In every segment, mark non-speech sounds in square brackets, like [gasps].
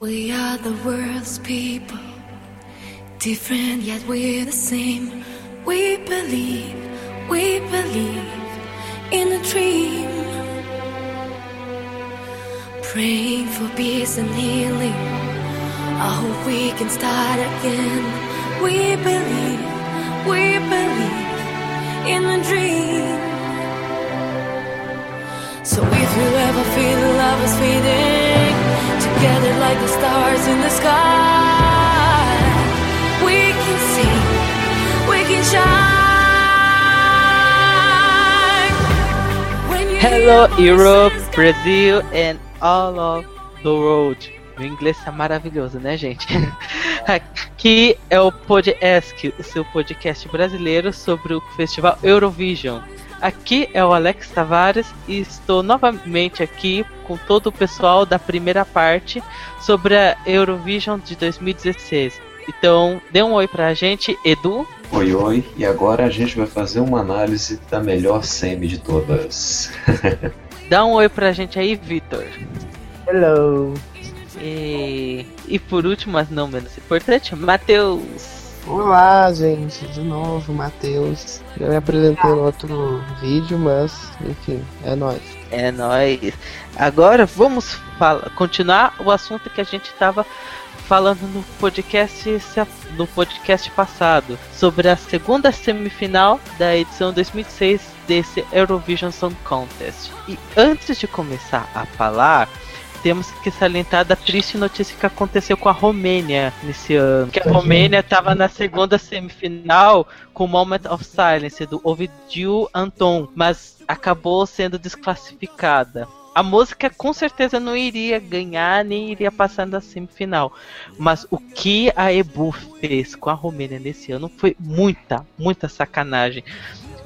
We are the world's people, different yet we're the same. We believe, we believe in a dream. Praying for peace and healing. I hope we can start again. We believe, we believe in a dream. So if you ever feel love is fading, together like the stars in the sky, we can sing, we can shine. Hello Europe, Brazil and all of the world. O inglês tá maravilhoso, né, gente? [laughs] Aqui é o Podcast, o seu podcast brasileiro sobre o Festival Eurovision. Aqui é o Alex Tavares e estou novamente aqui com todo o pessoal da primeira parte sobre a Eurovision de 2016. Então, dê um oi pra gente, Edu. Oi, oi, e agora a gente vai fazer uma análise da melhor semi de todas. [laughs] Dá um oi pra gente aí, Vitor. Hello. E, e por último, mas não menos importante, Matheus. Olá, gente, de novo, Matheus. Eu me apresentei no outro vídeo, mas enfim, é nóis. É nóis. Agora vamos continuar o assunto que a gente estava falando no podcast no podcast passado sobre a segunda semifinal da edição 2006 desse Eurovision Song Contest. E antes de começar a falar, temos que salientar da triste notícia que aconteceu com a Romênia nesse ano. Que a Romênia estava na segunda semifinal com Moment of Silence do Ovidiu Anton, mas acabou sendo desclassificada. A música com certeza não iria ganhar nem iria passar na semifinal. Mas o que a Ebu fez com a Romênia nesse ano foi muita, muita sacanagem.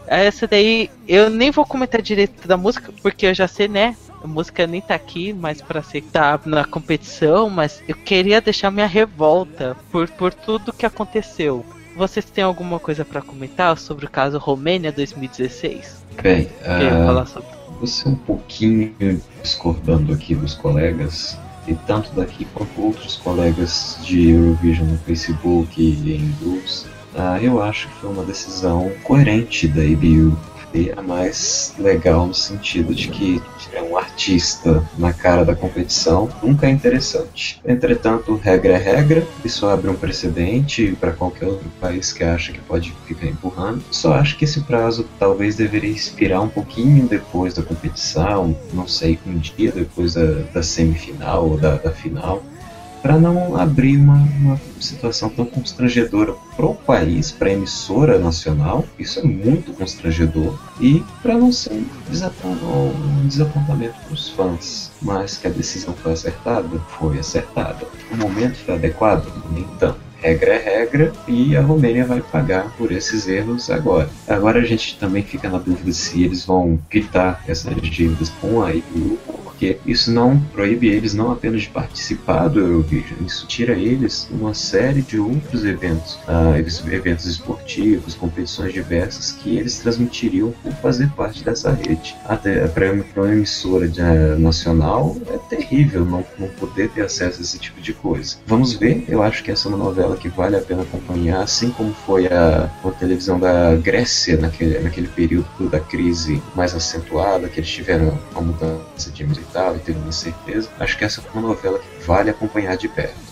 Essa daí eu nem vou comentar direito da música, porque eu já sei, né? A música nem tá aqui, mas pra ser que tá na competição, mas eu queria deixar minha revolta por, por tudo que aconteceu. Vocês têm alguma coisa pra comentar sobre o caso Romênia 2016? Bem, ah, falar sobre você um pouquinho discordando aqui dos colegas, e tanto daqui quanto outros colegas de Eurovision no Facebook e em grupos, ah, eu acho que foi uma decisão coerente da EBU. A mais legal no sentido de que é um artista na cara da competição nunca é interessante. Entretanto, regra é regra, isso abre um precedente para qualquer outro país que acha que pode ficar empurrando. Só acho que esse prazo talvez deveria expirar um pouquinho depois da competição, não sei, um dia depois da, da semifinal ou da, da final, para não abrir uma, uma situação tão constrangedora para o país, para a emissora nacional, isso é muito constrangedor, e para não ser um desapon- desapontamento para os fãs. Mas que a decisão foi acertada? Foi acertada. O momento foi adequado? Nem tanto. Regra é regra e a Romênia vai pagar por esses erros agora. Agora a gente também fica na dúvida se eles vão quitar essas dívidas com a IPU, porque isso não proíbe eles não apenas de participar do Eurovision, isso tira eles uma série de outros eventos, ah, eventos esportivos, competições diversas que eles transmitiriam por fazer parte dessa rede. Até para uma emissora de, ah, nacional é terrível não, não poder ter acesso a esse tipo de coisa. Vamos ver, eu acho que essa é uma novela que vale a pena acompanhar, assim como foi a, a televisão da Grécia naquele, naquele período da crise mais acentuada, que eles tiveram uma mudança de tal, e teve uma certeza. Acho que essa é uma novela que vale acompanhar de perto.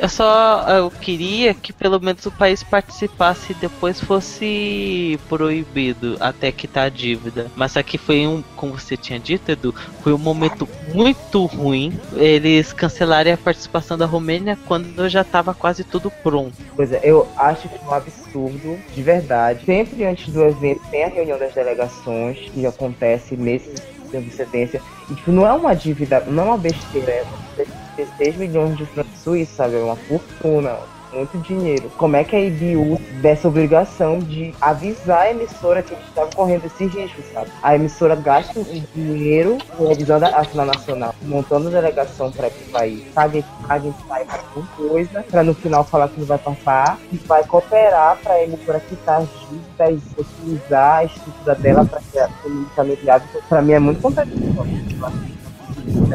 Eu só eu queria que pelo menos o país participasse e depois fosse proibido até quitar a dívida. Mas aqui foi um, como você tinha dito, Edu, foi um momento muito ruim. Eles cancelarem a participação da Romênia quando já estava quase tudo pronto. Pois é, eu acho que é um absurdo, de verdade. Sempre antes do evento tem a reunião das delegações, que acontece nesse de antecedência. E tipo, não é uma dívida, não é uma besteira, é uma dívida 6 milhões de francos suíços, sabe? É uma fortuna. Muito dinheiro. Como é que a IBU dessa obrigação de avisar a emissora que eles correndo esse risco, sabe? A emissora gasta um dinheiro realizando a final nacional, montando delegação para esse país, paga paga para alguma coisa, para no final falar que não vai papar, e vai cooperar para a emissora quitar as dívidas, utilizar a estrutura dela para ser economicamente viável. Para mim é muito contraditório.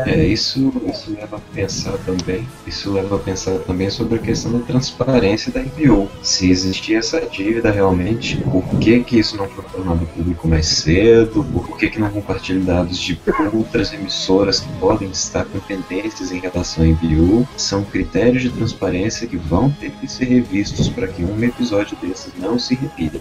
É, isso, isso leva a pensar também. Isso leva a pensar também sobre a questão da transparência da IPO. Se existia essa dívida realmente, por que, que isso não foi tornado público mais cedo? Por que, que não compartilha dados de outras emissoras que podem estar com pendências em relação à IPO? São critérios de transparência que vão ter que ser revistos para que um episódio desses não se repita.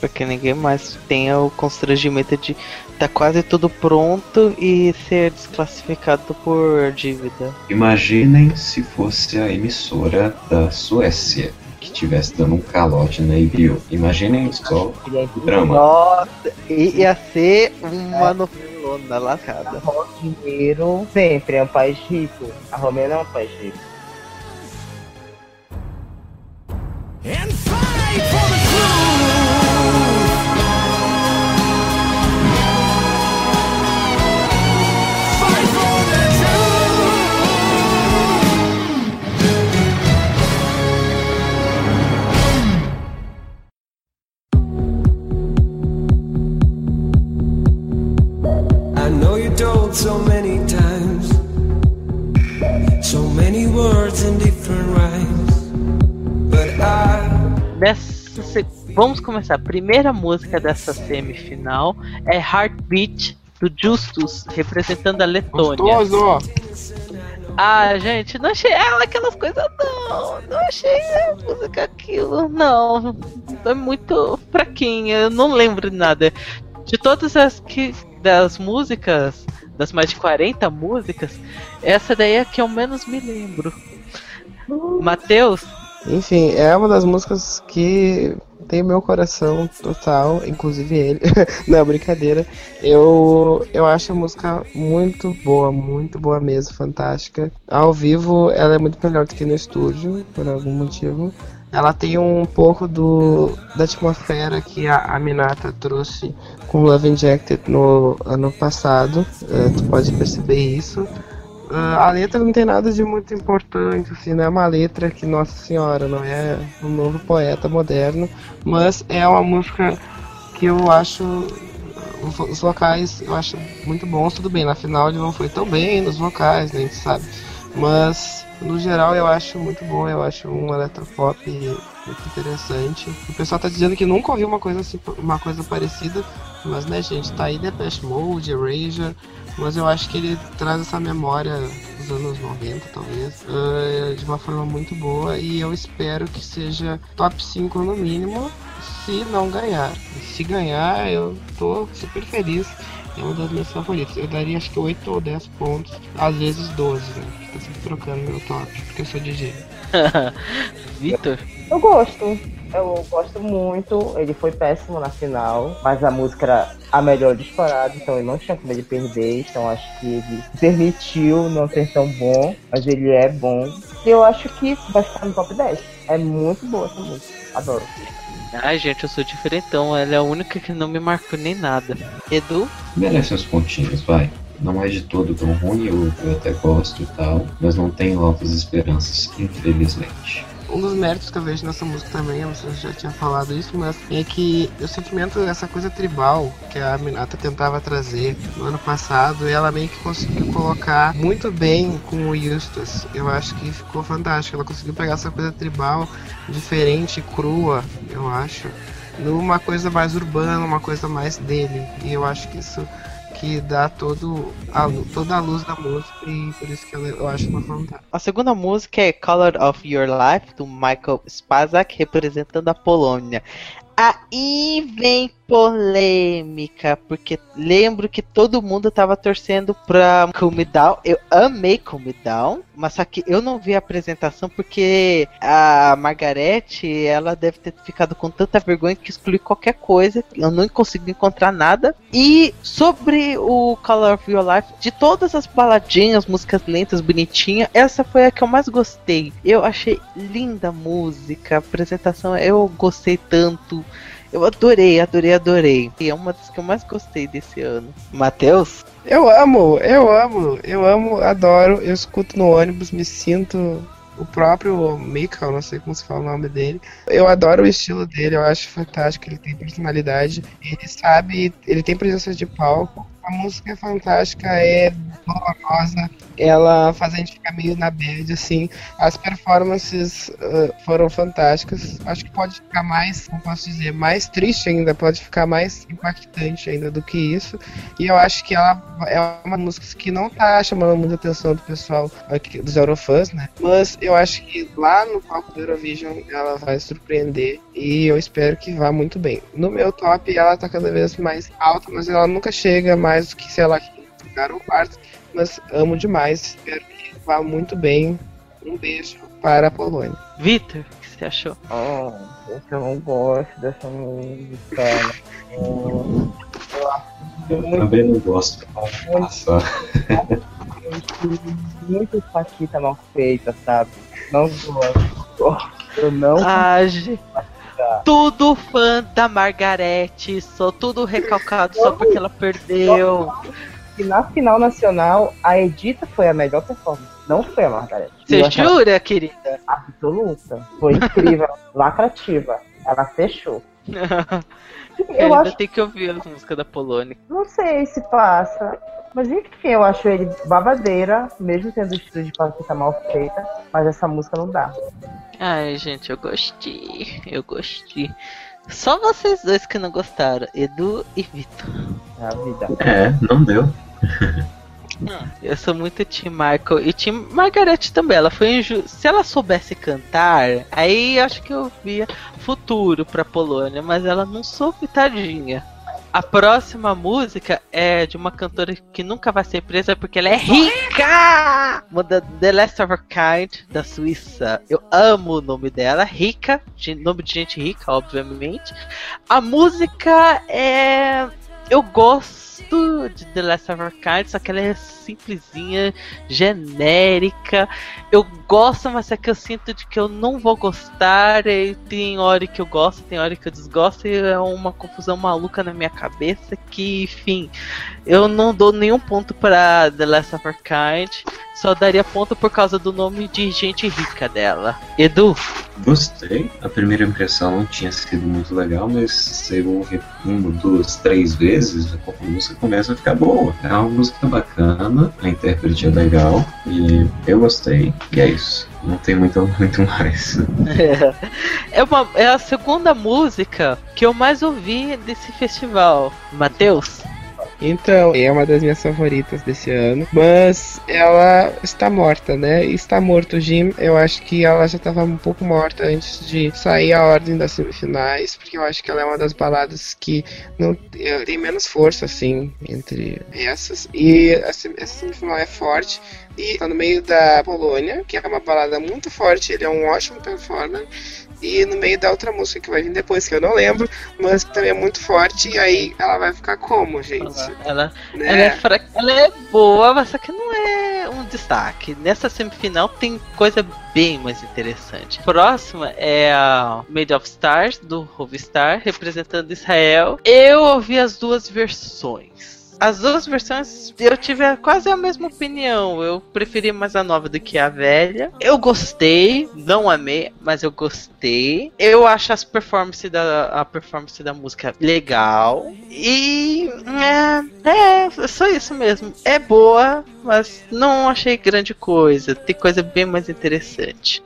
Pra que ninguém mais tenha o constrangimento de tá quase tudo pronto e ser desclassificado por dívida. Imaginem se fosse a emissora da Suécia que estivesse dando um calote na IBU. Imaginem só o drama. Nossa, ia ser uma novelona lascada. Dinheiro sempre é um país rico. A Romênia é um país rico. Nessa Vamos começar. A primeira música dessa semifinal é Heartbeat do Justus, representando a Letônia. Gostoso! Ah, gente, não achei ela aquelas coisas, não. Não achei a música aquilo, não. É muito fraquinha, eu não lembro de nada. De todas as que. das músicas, das mais de 40 músicas, essa daí é a que eu menos me lembro. Matheus, Enfim, é uma das músicas que tem meu coração total, inclusive ele. [laughs] Não, brincadeira. Eu, eu acho a música muito boa, muito boa mesmo, fantástica. Ao vivo ela é muito melhor do que no estúdio, por algum motivo. Ela tem um pouco do, da atmosfera que a, a Minata trouxe com Love Injected no ano passado. Eh, tu pode perceber isso. Ah, a letra não tem nada de muito importante, assim, não é uma letra que, nossa senhora, não é um novo poeta moderno, mas é uma música que eu acho os vocais eu acho muito bons, tudo bem, na final ele não foi tão bem nos vocais, né, a gente sabe, mas no geral eu acho muito bom, eu acho um eletropop muito interessante. O pessoal tá dizendo que nunca ouviu uma coisa assim, uma coisa parecida, mas né, gente, tá aí Depeche Mode, Erasure, mas eu acho que ele traz essa memória dos anos 90, talvez, eh, de uma forma muito boa e eu espero que seja top 5 no mínimo, se não ganhar. Se ganhar, eu tô super feliz. É uma das minhas favoritas. Eu daria acho que 8 ou 10 pontos, às vezes 12, né? Tô sempre trocando meu top, porque eu sou DJ. [laughs] Vitor, Eu gosto. Eu gosto muito. Ele foi péssimo na final, mas a música era a melhor disparada, então ele não tinha como ele perder. Então acho que ele permitiu não ser tão bom, mas ele é bom. E eu acho que vai ficar no top 10. É muito boa essa música. Adoro. ai gente, eu sou diferentão, ela é a única que não me marcou nem nada. Edu, Merece uns pontinhos, vai. Não é de todo tão ruim, eu, eu até gosto e tal, mas não tenho altas esperanças, infelizmente. Um dos méritos que eu vejo nessa música também, eu já tinha falado isso, mas é que o sentimento dessa coisa tribal que a Minata tentava trazer no ano passado, ela meio que conseguiu colocar muito bem com o Justus. Eu acho que ficou fantástico. Ela conseguiu pegar essa coisa tribal diferente, crua, eu acho, numa coisa mais urbana, uma coisa mais dele. E eu acho que isso que dá todo a, toda a luz da música e por isso que ela, eu acho uma fantástica. a segunda música é Color of Your Life, do Michael Spazak, representando a Polônia. Aí vem polêmica, porque lembro que todo mundo tava torcendo pra Cool Me Down. Eu amei Cool Me Down, mas só que eu não vi a apresentação porque a Margarete, ela deve ter ficado com tanta vergonha que excluiu qualquer coisa. Eu não consegui encontrar nada. E sobre o Color of Your Life, de todas as baladinhas, músicas lentas, bonitinhas, essa foi a que eu mais gostei. Eu achei linda a música, a apresentação, eu gostei tanto. Eu adorei, adorei, adorei. E é uma das que eu mais gostei desse ano. Matheus? Eu amo, eu amo, eu amo, adoro. Eu escuto no ônibus, me sinto o próprio Mikael, não sei como se fala o nome dele. Eu adoro o estilo dele, eu acho fantástico, ele tem personalidade, ele sabe, ele tem presença de palco, A música é fantástica, é dolorosa, ela faz a gente ficar meio na bad, assim. As performances uh, foram fantásticas. Acho que pode ficar mais, como posso dizer, mais triste ainda, pode ficar mais impactante ainda do que isso. E eu acho que ela é uma música que não tá chamando muita atenção do pessoal aqui, dos Eurofãs, né? Mas eu acho que lá no palco do Eurovision ela vai surpreender e eu espero que vá muito bem. No meu top ela tá cada vez mais alta, mas ela nunca chega mais do que, sei lá, lugar ou quarto. Mas amo demais, espero que vá muito bem. Um beijo para a Polônia. Vitor, o que você achou? Oh, eu não gosto dessa música. Eu Também não gosto. Nossa. muito faquita mal feita, sabe? Não gosto. Eu não gente. Tudo fã da Margarete, sou tudo recalcado só porque ela perdeu. E na final nacional, a Edita foi a melhor performance. Não foi a Margareth. Você jura, querida? Absoluta. Foi incrível. [laughs] lacrativa. Ela fechou. Eu [laughs] Eu ainda acho, tenho que ouvir as músicas da Polônia. não sei se passa. Mas enfim, eu acho ele babadeira, mesmo tendo o estilo de Paquita mal feita. Mas essa música não dá. Ai, gente, eu gostei. Eu gostei. Só vocês dois que não gostaram, Edu e Vitor. É a vida. É, não deu. Eu sou muito Tim Michael e Tim Margaret também. Ela foi. Se ela soubesse cantar, aí acho que eu via futuro pra Polônia, mas ela não soube, tadinha. A próxima música é de uma cantora que nunca vai ser presa porque ela é rica! Muda The Last of Her Kind, da Suíça. Eu amo o nome dela, rica, de- nome de gente rica, obviamente. A música é. Eu gosto de The Last of Kind, só que ela é simplesinha, genérica. Eu gosto, mas é que eu sinto de que eu não vou gostar. E tem hora que eu gosto, tem hora que eu desgosto, e é uma confusão maluca na minha cabeça que, enfim, eu não dou nenhum ponto para The Last of Kind. Só daria ponto por causa do nome de gente rica dela. Edu, Gostei. A primeira impressão não tinha sido muito legal, mas se eu uma, duas, três vezes, a música começa a ficar boa. É uma música bacana, a intérprete é legal e eu gostei. E é isso. Não tem muito, [laughs] muito mais. é, uma, é a segunda música que eu mais ouvi desse festival. Matheus? Então, é uma das minhas favoritas desse ano. Mas ela está morta, né? Está morto o Jim. Eu acho que ela já estava um pouco morta antes de sair a ordem das semifinais. Porque eu acho que ela é uma das baladas que não eh, tem menos força, assim, entre essas. E essa semifinal é forte. E tá no meio da Polônia, que é uma balada muito forte. Ele é um ótimo performer. E no meio da outra música que vai vir depois, que eu não lembro, mas que também é muito forte. E aí ela vai ficar como, gente? Ela, Né? ela, é fra... ela é boa, mas só que não é um destaque. Nessa semifinal tem coisa bem mais interessante. Próxima é a Made of Stars, do Rovistar, representando Israel. Eu ouvi as duas versões. As duas versões eu tive quase a mesma opinião. Eu preferi mais a nova do que a velha. Eu gostei, não amei, mas eu gostei. Eu acho as performances da, a performance da música legal. E é, é só isso mesmo. É boa, mas não achei grande coisa. Tem coisa bem mais interessante.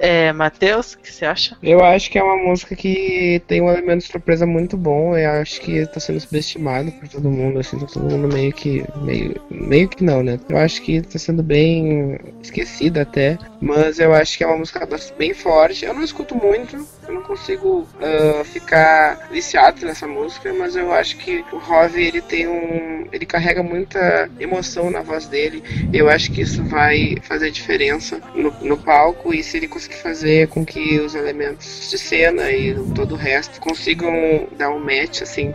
É, Matheus, o que você acha? Eu acho que é uma música que tem um elemento de surpresa muito bom. Eu acho que tá sendo subestimado por todo mundo, assim, tá todo mundo meio que. Meio, meio que não, né? Eu acho que tá sendo bem esquecida até. Mas eu acho que é uma música bem forte. Eu não escuto muito, eu não consigo ah, ficar viciado nessa música, mas eu acho que o Rove ele tem um. ele carrega muita emoção na voz dele. Eu acho que isso vai fazer diferença no, no palco e se ele conseguir fazer com que os elementos de cena e todo o resto consigam dar um match assim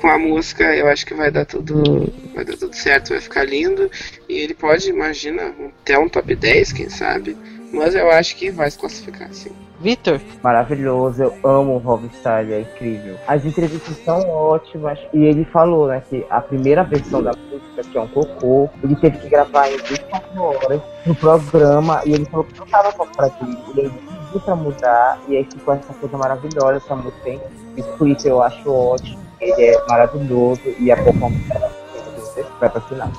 com a música, eu acho que vai dar tudo, vai dar tudo certo, vai ficar lindo e ele pode, imagina, até um top 10, quem sabe. Mas eu acho que vai se classificar, sim. Vitor? Maravilhoso, eu amo o Rockstar, ele é incrível. As entrevistas são ótimas. E ele falou, né, que a primeira versão da música, que é um cocô, ele teve que gravar em 24 horas no programa. E ele falou que não tava com pra. E ele pediu pra mudar. E aí ficou essa coisa maravilhosa, essa música. hein? E por isso eu acho ótimo. Ele é maravilhoso e a performance é vai pra final.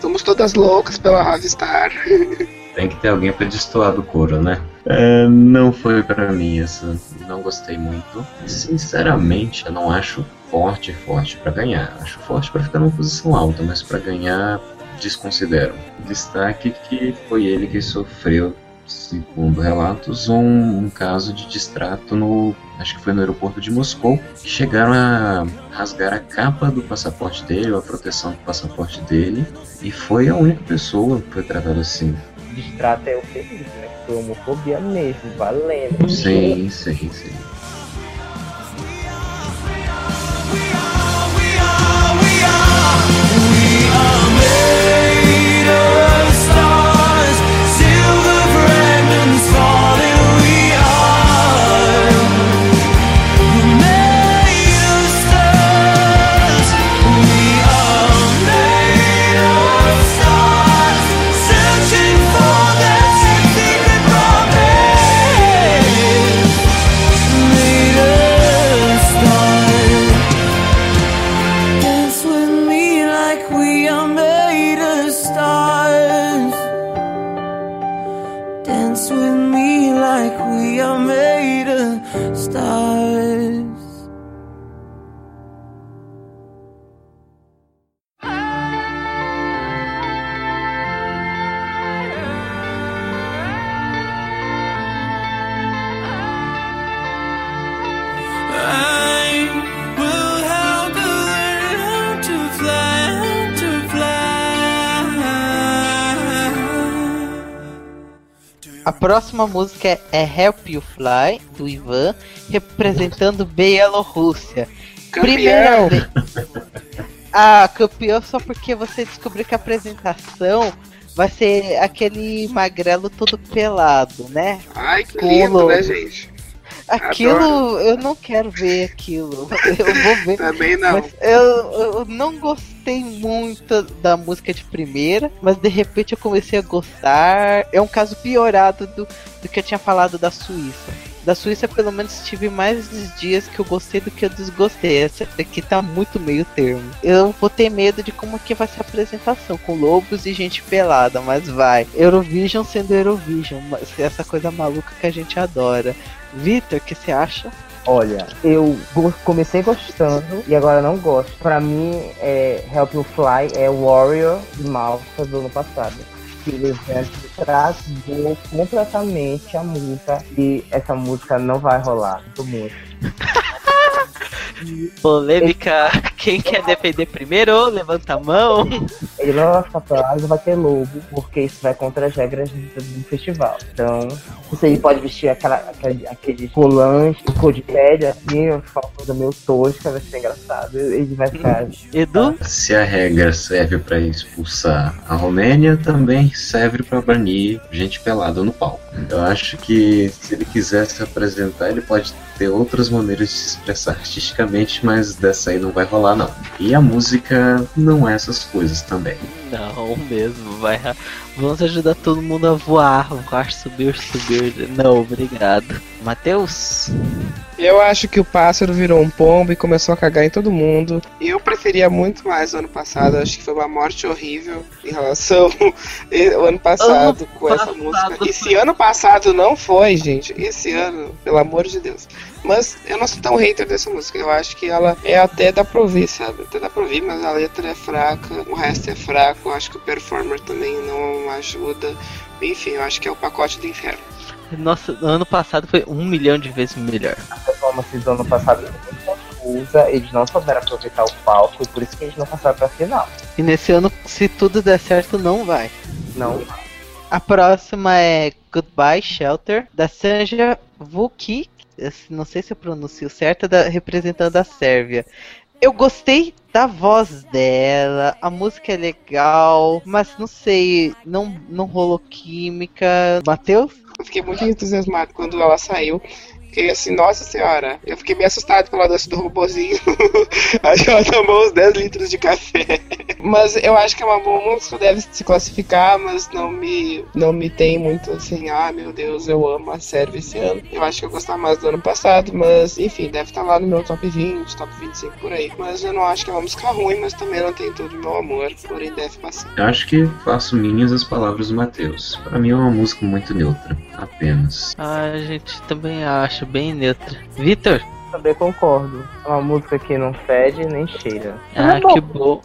Somos todas loucas pela Rockstar. [laughs] Tem que ter alguém pra destoar do couro, né? É, não foi pra mim essa. Não gostei muito. Sinceramente, eu não acho forte, forte pra ganhar. Acho forte pra ficar numa posição alta, mas pra ganhar, desconsidero. Destaque que foi ele que sofreu, segundo relatos, um, um caso de distrato no. Acho que foi no aeroporto de Moscou. Chegaram a rasgar a capa do passaporte dele, a proteção do passaporte dele. E foi a única pessoa que foi tratada assim. Distrato é o feliz, né? Foi homofobia mesmo, valendo. Sim, sim, sim. Stars. Próxima música é Help You Fly, do Ivan, representando Bielorrússia. Primeira vez. Ah, campeão só porque você descobriu que a apresentação vai ser aquele magrelo todo pelado, né? Ai, que lindo, né, gente? Aquilo, eu não quero ver aquilo. [laughs] Eu vou ver. Também não. Eu, eu não gostei muito da música de primeira, mas de repente eu comecei a gostar. É um caso piorado do, do que eu tinha falado da Suíça. Da Suíça, pelo menos, tive mais dias que eu gostei do que eu desgostei. Essa aqui tá muito meio termo. Eu vou ter medo de como que vai ser a apresentação, com lobos e gente pelada, mas vai. Eurovision sendo Eurovision, essa coisa maluca que a gente adora. Vitor, o que você acha? Olha, eu comecei gostando e agora não gosto. Pra mim, é, Help You Fly é Warrior de Malta do ano passado. Que já trazou completamente a música e essa música não vai rolar. Muito muito. [laughs] Polêmica, quem quer defender primeiro? Levanta a mão. Ele não vai ficar pelado, vai ter lobo, porque isso vai contra as regras do, festival. Então, você pode vestir aquela, aquele, aquele colante, cor de pele, assim, uma coisa meio tosca, vai ser engraçado. Ele vai ficar. Edu? Se a regra serve pra expulsar a Romênia, também serve pra banir gente pelada no palco. Eu acho que se ele quiser se apresentar, ele pode ter outras maneiras de se expressar artisticamente, mas dessa aí não vai rolar não. E a música não é essas coisas também. Não, mesmo, vai. Vamos ajudar todo mundo a voar, voar, subir, subir. Não, obrigado. Matheus? Eu acho que o pássaro virou um pombo e começou a cagar em todo mundo. E eu preferia muito mais o ano passado. Acho que foi uma morte horrível em relação [laughs] ao ano passado com essa passado música. foi- E se ano passado não foi, gente, esse ano, pelo amor de Deus. Mas eu não sou tão hater dessa música. Eu acho que ela é até dá pra ouvir, sabe? Até dá pra ouvir, mas a letra é fraca, o resto é fraco. Eu acho que o performer também não ajuda. Enfim, eu acho que é o pacote do inferno. Nossa, ano passado foi um milhão de vezes melhor. A performance do ano passado foi confusa, eles não souberam aproveitar o palco e por isso que eles não passaram pra final. E nesse ano, se tudo der certo, não vai. Não. A próxima é Goodbye Shelter, da Sanja Vukic. Eu Não sei se eu pronuncio certo, da, representando a Sérvia. Eu gostei da voz dela, a música é legal, mas não sei, não, não rolou química. Matheus? Eu fiquei muito entusiasmado quando ela saiu. fiquei assim, nossa senhora. Eu fiquei bem assustado pela dança do robozinho. [laughs] acho que ela tomou uns 10 litros de café. mas eu acho que é uma boa música, deve se classificar, mas não me, não me tem muito assim, ah meu Deus, eu amo a série esse ano. Eu acho que eu gostava mais do ano passado, mas enfim, deve estar lá no meu top 20, top 25 por aí. Mas eu não acho que é uma música ruim, mas também não tem todo o meu amor, porém deve passar. Eu acho que faço minhas as palavras do Matheus. Para mim é uma música muito neutra, apenas. Ah, a gente também acha bem neutra. Vitor? Também concordo. É uma música que não fede nem cheira. Ah, é que bom.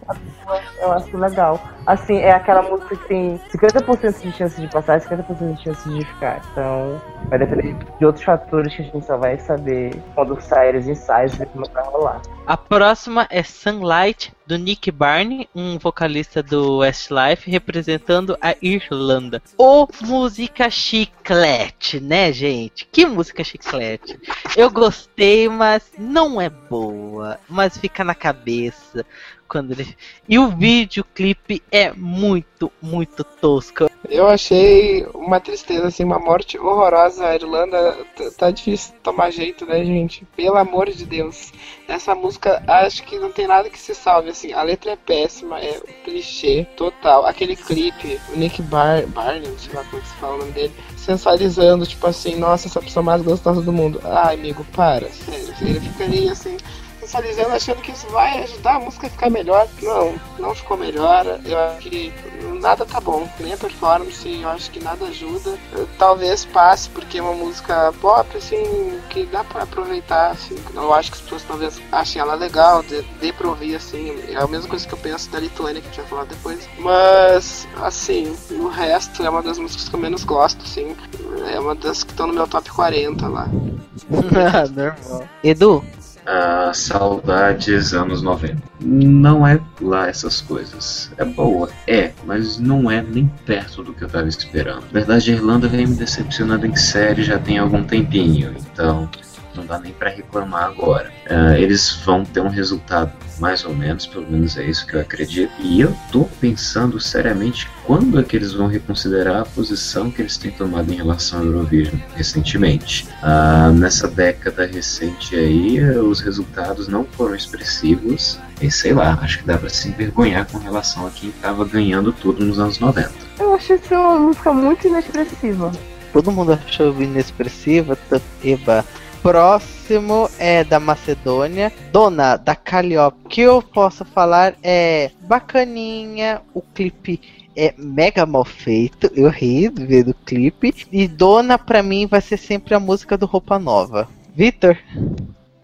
Eu acho legal. Assim, é aquela música que tem 50% de chance de passar e 50% de chance de ficar. Então, vai depender de outros fatores que a gente só vai saber quando sair os ensaios e ver como vai rolar. A próxima é Sunlight, do Nick Barney, um vocalista do Westlife, representando a Irlanda. Ô, música chiclete, né, gente? Que música chiclete. Eu gostei, mas não é boa. Mas fica na cabeça quando ele. E o videoclipe é muito, muito tosco. Eu achei uma tristeza, assim, uma morte horrorosa. A Irlanda tá difícil tomar jeito, né, gente? Pelo amor de Deus. Essa música, acho que não tem nada que se salve, assim. A letra é péssima, é um clichê total. Aquele clipe, o Nick Bar Barney, sei lá como se fala o nome dele, sensualizando, tipo assim, nossa, essa pessoa mais gostosa do mundo. Ai, amigo, para, sério. Ele ficaria assim sensualizando, achando que isso vai ajudar a música a ficar melhor. Não, não ficou melhor. Eu acho que nada tá bom, nem a performance, eu acho que nada ajuda. Talvez passe, porque é uma música pop, assim, que dá pra aproveitar, assim. Eu acho que as pessoas talvez achem ela legal, dê, dê pra ouvir, assim. É a mesma coisa que eu penso da Lituânia, que a gente vai falar depois. Mas, assim, no resto, é uma das músicas que eu menos gosto, assim. É uma das que estão no meu top 40 lá. [laughs] Normal. Edu, Ah, saudades anos 90. Não é lá essas coisas. É boa, é, mas não é nem perto do que eu tava esperando. Na verdade, a Irlanda vem me decepcionando em série já tem algum tempinho, então não dá nem pra reclamar agora. Ah, eles vão ter um resultado mais ou menos, pelo menos é isso que eu acredito. E eu tô pensando seriamente quando é que eles vão reconsiderar a posição que eles têm tomado em relação ao Eurovision recentemente. Ah, nessa década recente aí, os resultados não foram expressivos. E sei lá, acho que dá pra se envergonhar com relação a quem tava ganhando tudo nos anos 90. Eu achei isso uma música muito inexpressiva. todo mundo achou inexpressiva. Eba. Próximo é da Macedônia, Dona da Calliope. O que eu posso falar é bacaninha, o clipe é mega mal feito, eu ri vendo o clipe. E Dona pra mim vai ser sempre a música do Roupa Nova. Vitor?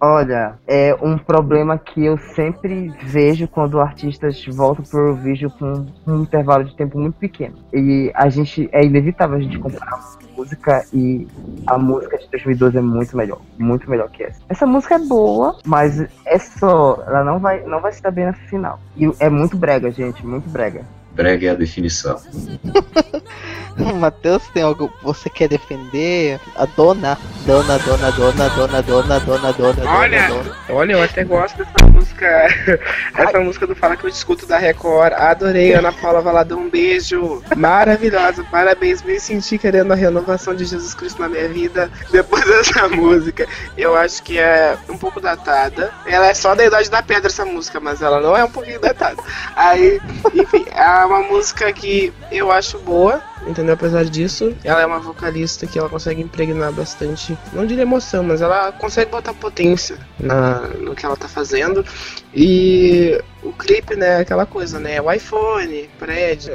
Olha, é um problema que eu sempre vejo quando artistas voltam pro Eurovision com um intervalo de tempo muito pequeno. E a gente é inevitável a gente comparar música e a música de 2012 é muito melhor, muito melhor que essa. Essa música é boa, mas é só, ela não vai, não vai se dar bem na final. E é muito brega, gente, muito brega. Brega é a definição. [laughs] Matheus, tem algo que você quer defender? A Dona? Dona, Dona, Dona, Dona, Dona, Dona, Dona, Olha! Dona, Dona. Olha, eu até gosto dessa música. [laughs] Essa música do Fala que eu escuto da Record. Adorei, Ana Paula Valadão. Um beijo. Maravilhosa. Parabéns. Me senti querendo a renovação de Jesus Cristo na minha vida depois [laughs] dessa música. Eu acho que é um pouco datada. Ela é só da idade da pedra, essa música, mas ela não é um pouquinho datada. Aí, enfim, é uma música que eu acho boa. Entendeu? Apesar disso, ela é uma vocalista que ela consegue impregnar bastante, não diria emoção, mas ela consegue botar potência na, no que ela tá fazendo. E o clipe, né, aquela coisa, né? O iPhone, prédio,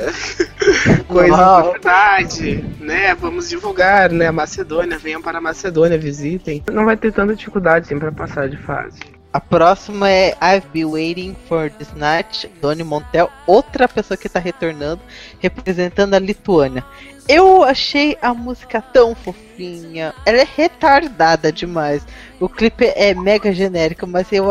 [laughs] coisa de verdade, né? Vamos divulgar, né? A Macedônia, venham para a Macedônia, visitem. Não vai ter tanta dificuldade assim pra passar de fase. A próxima é I've Been Waiting for This Night, Doni Montel, outra pessoa que tá retornando, representando a Lituânia. Eu achei a música tão fofinha. Ela é retardada demais. O clipe é mega genérico, mas eu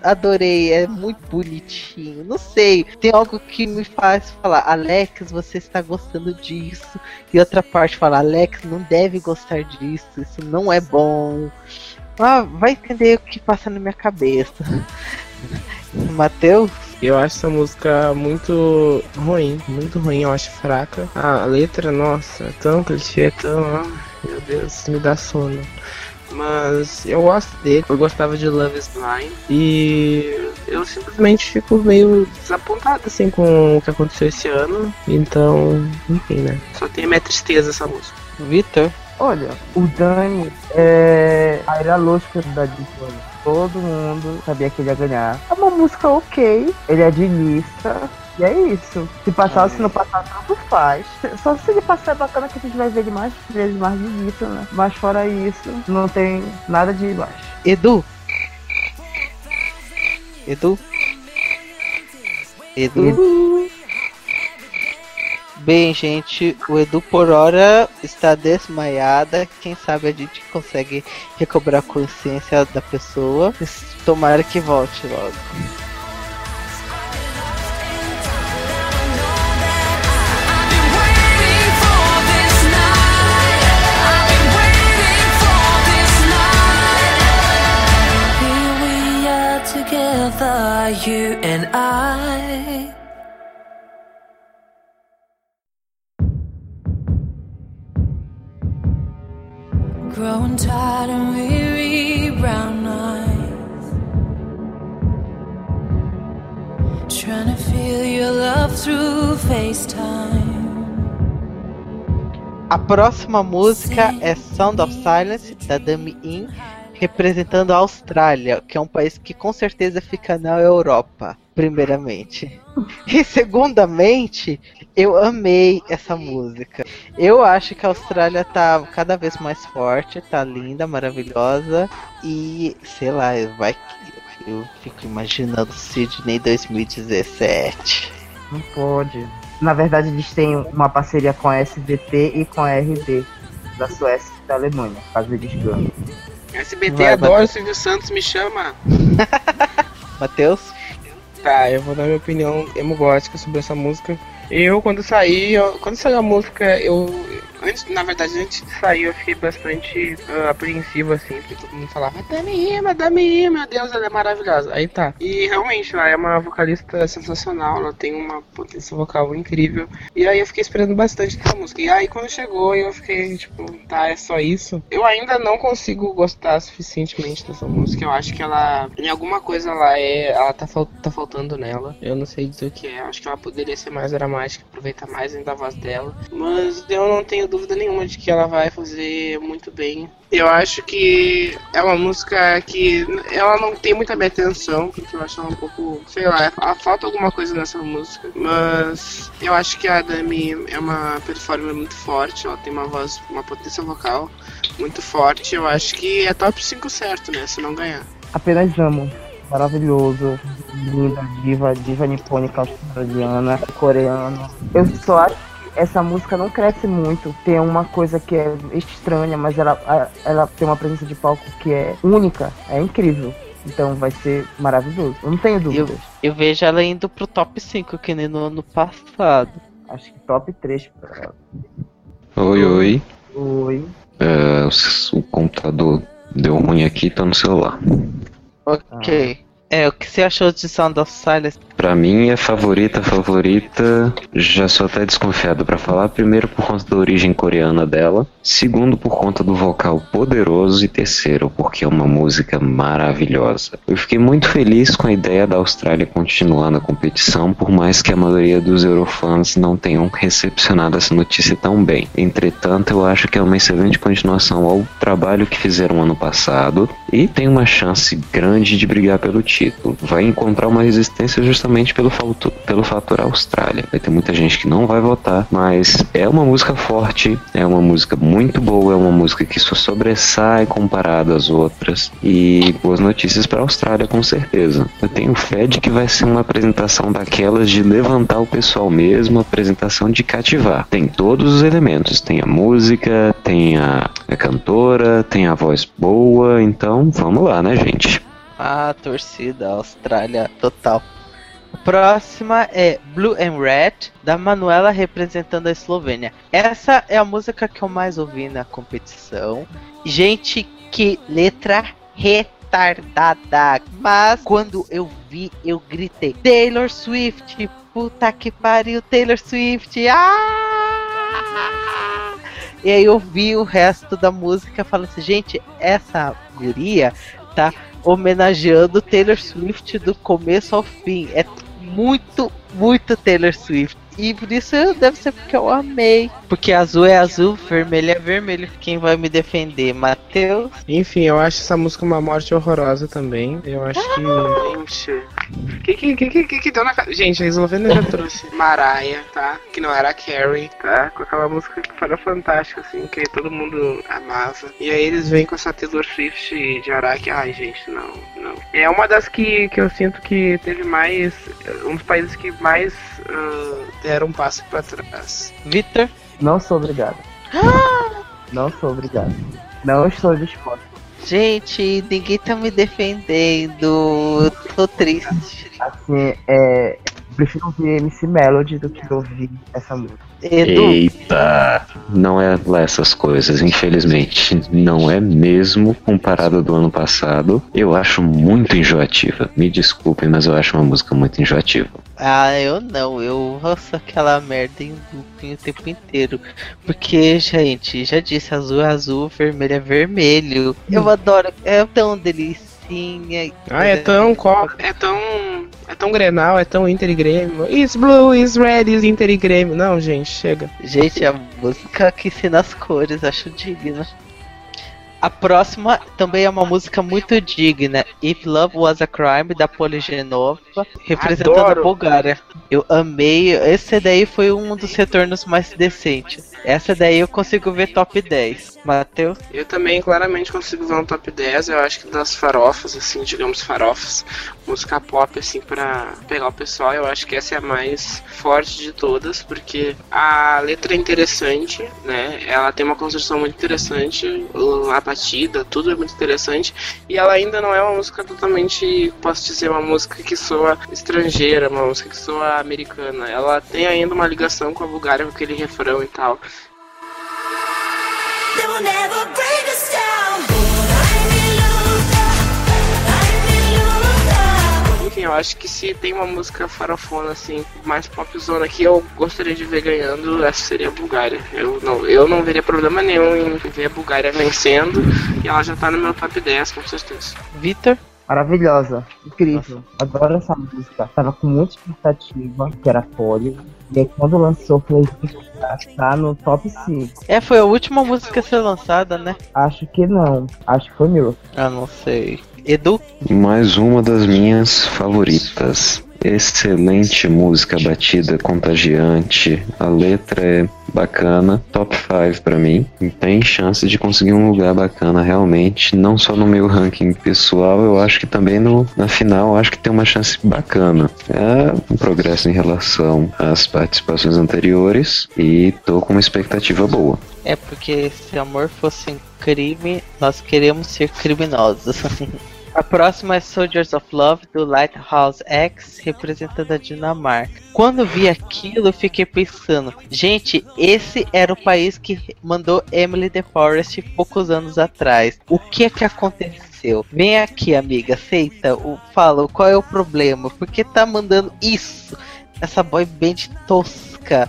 adorei. É muito bonitinho. Não sei. Tem algo que me faz falar, Alex, você está gostando disso. E outra parte fala, Alex, não deve gostar disso. Isso não é bom. Ah, vai entender o que passa na minha cabeça. [laughs] Matheus? Eu acho essa música muito ruim, muito ruim, eu acho fraca. A letra, nossa, é tão clichê, tão. ah, Meu Deus, me dá sono. Mas eu gosto dele, eu gostava de Love is Blind e eu simplesmente fico meio desapontado assim com o que aconteceu esse ano. Então, enfim, né? Só tem a minha tristeza essa música. Vitor? Olha, o Dani é a era lógica da Disney. Todo mundo sabia que ele ia ganhar. É uma música ok, ele é de lista. E é isso. Se passar ou se não passar, tanto faz. [laughs] Só se ele passar é bacana que a gente vai ver ele mais vezes mais de lista, né? Mas fora isso, não tem nada de baixo. Edu? Edu? Edu? Bem, gente, o Edu por hora está desmaiada. Quem sabe a gente consegue recobrar a consciência da pessoa. Tomara que volte logo. A próxima música é Sound of Silence, da Dami In, representando a Austrália, que é um país que com certeza fica na Europa, primeiramente. [laughs] E segundamente, eu amei essa música. Eu acho que a Austrália tá cada vez mais forte, tá linda, maravilhosa e sei lá, vai que eu fico imaginando Sydney 2017. Não pode. Na verdade, eles têm uma parceria com a SBT e com a RB, da Suécia e da Alemanha, caso eles ganhem. SBT Vai, adoro, Matheus. Silvio Santos me chama. [laughs] Matheus? Tá, eu vou dar minha opinião demogótica sobre essa música. Eu, quando saí, eu- quando saiu a música, eu. Antes, na verdade, antes de sair, eu fiquei bastante ah, apreensivo, assim, porque todo mundo falava, Dami Rima, Dami Rima, meu Deus, ela é maravilhosa. Aí tá. E realmente, ela é uma vocalista sensacional, ela tem uma potência vocal incrível. E aí eu fiquei esperando bastante dessa música. E aí quando chegou, eu fiquei, tipo, tá, é só isso. Eu ainda não consigo gostar suficientemente dessa música. Eu acho que ela, em alguma coisa, ela é. Ela tá, tá faltando nela. Eu não sei dizer o que é. Acho que ela poderia ser mais dramática, aproveitar mais ainda a voz dela. Mas eu não tenho dúvida nenhuma de que ela vai fazer muito bem. Eu acho que é uma música que ela não tem muita minha atenção, porque eu acho ela um pouco, sei lá, ela falta alguma coisa nessa música. Mas eu acho que a Dami é uma performer muito forte, ela tem uma voz, uma potência vocal muito forte. Eu acho que é top 5 certo, né? Se não ganhar. Apenas amo. Maravilhoso, linda, diva, diva nipônica australiana, coreana. Eu só acho essa música não cresce muito. Tem uma coisa que é estranha, mas ela, ela tem uma presença de palco que é única, é incrível. Então vai ser maravilhoso. Eu não tenho Eu, dúvidas. eu vejo ela indo pro top 5, que nem no ano passado. Acho que top 3 pra. Oi, oi. Oi. É, o, o computador deu ruim aqui, tá no celular. Ok. É, o que você achou de Sound of Silence? Pra mim, é favorita, favorita. Já sou até desconfiado pra falar. Primeiro, por conta da origem coreana dela. Segundo, por conta do vocal poderoso. E terceiro, porque é uma música maravilhosa. Eu fiquei muito feliz com a ideia da Austrália continuar na competição, por mais que a maioria dos Eurofans não tenham recepcionado essa notícia tão bem. Entretanto, eu acho que é uma excelente continuação ao trabalho que fizeram ano passado e tem uma chance grande de brigar pelo título. Vai encontrar uma resistência justamente pelo, fato- pelo fator Austrália. Vai ter muita gente que não vai votar, mas é uma música forte, é uma música muito boa, é uma música que só sobressai comparado às outras e boas notícias para a Austrália com certeza. Eu tenho fé de que vai ser uma apresentação daquelas de levantar o pessoal mesmo, apresentação de cativar. Tem todos os elementos, tem a música, tem a, a cantora, tem a voz boa, então vamos lá, né, gente? A torcida Austrália total. A próxima é Blue and Red, da Manuela representando a Eslovênia. Essa é a música que eu mais ouvi na competição. Gente, que letra retardada. Mas quando eu vi, eu gritei: Taylor Swift, puta que pariu, Taylor Swift. Ah! E aí eu vi o resto da música falando assim, gente, essa guria tá homenageando Taylor Swift do começo ao fim. É muito, muito Taylor Swift. E por isso deve ser porque eu amei. Porque azul é azul, vermelho é vermelho. Quem vai me defender? Matheus? Enfim, eu acho essa música uma morte horrorosa também. Eu acho que. Gente. Que que, que, que, que, que deu na cara? Gente, a Eslovênia já trouxe [laughs] Mariah, tá? Que não era a Carrie, tá? Com aquela música que foi fantástica, assim, que todo mundo amava. E aí eles vêm com essa Taylor Swift de Araque. Ai, gente, não, não. É uma das que, que eu sinto que teve mais. Um dos países que mais uh, deram um passo pra trás. Victor? Não sou obrigado. [gasps] Não sou obrigado. Não estou disposto. Gente, ninguém tá me defendendo. Eu tô triste. Assim, é. Prefiro ouvir MC Melody do que ouvir essa música. Edu, Eita! Não é lá essas coisas, infelizmente. Não é mesmo comparado do ano passado. Eu acho muito enjoativa. Me desculpem, mas eu acho uma música muito enjoativa. Ah, eu não. Eu ouço aquela merda em looping o tempo inteiro. Porque, gente, já disse, azul é azul, vermelho é vermelho. Eu adoro. É tão delicinha. Ah, é tão é tão. É tão Grenal, é tão Inter e Grêmio. It's blue, it's red, it's Inter e Grêmio. Não, gente, chega. Gente, a música que ensina as cores, acho digna. A próxima também é uma música muito digna. If Love Was a Crime, da Poligenova, representando Adoro. a Bulgária. Eu amei. Esse daí foi um dos retornos mais decentes. Essa daí eu consigo ver top 10. Matheus? Eu também claramente consigo ver um top 10. Eu acho que das farofas, assim, digamos farofas, música pop, assim, pra pegar o pessoal, eu acho que essa é a mais forte de todas, porque a letra é interessante, né? Ela tem uma construção muito interessante, a batida, tudo é muito interessante, e ela ainda não é uma música totalmente, posso dizer, uma música que soa estrangeira, uma música que soa americana. Ela tem ainda uma ligação com a Bulgária, com aquele refrão e tal. They will never break Enfim, eu acho que se tem uma música farofona, assim, mais popzona que eu gostaria de ver ganhando, essa seria a Bulgária. Eu não, eu não veria problema nenhum em ver a Bulgária vencendo, e ela já tá no meu top 10, com certeza. Vitor? Maravilhosa, incrível. Adoro essa música. Tava com muita expectativa, que era Polly. E aí quando lançou, falei, "Ah, tá no top 5. É, foi a última música a ser lançada, né? Acho que não. Acho que foi Miracle. Ah, não sei. Edu? Mais uma das minhas favoritas. Excelente música, batida contagiante. A letra é bacana. Top 5 pra mim. Tem chance de conseguir um lugar bacana realmente. Não só no meu ranking pessoal, eu acho que também no, na final acho que tem uma chance bacana. É um progresso em relação às participações anteriores. E tô com uma expectativa boa. É porque se amor fosse um crime, nós queremos ser criminosos. [laughs] A próxima é Soldiers of Love do Lighthouse X, representando a Dinamarca. Quando vi aquilo, fiquei pensando: gente, esse era o país que mandou Emily the Forest poucos anos atrás. O que é que aconteceu? Vem aqui, amiga, aceita. O, fala qual é o problema? Por que tá mandando isso? Essa boy band tosca.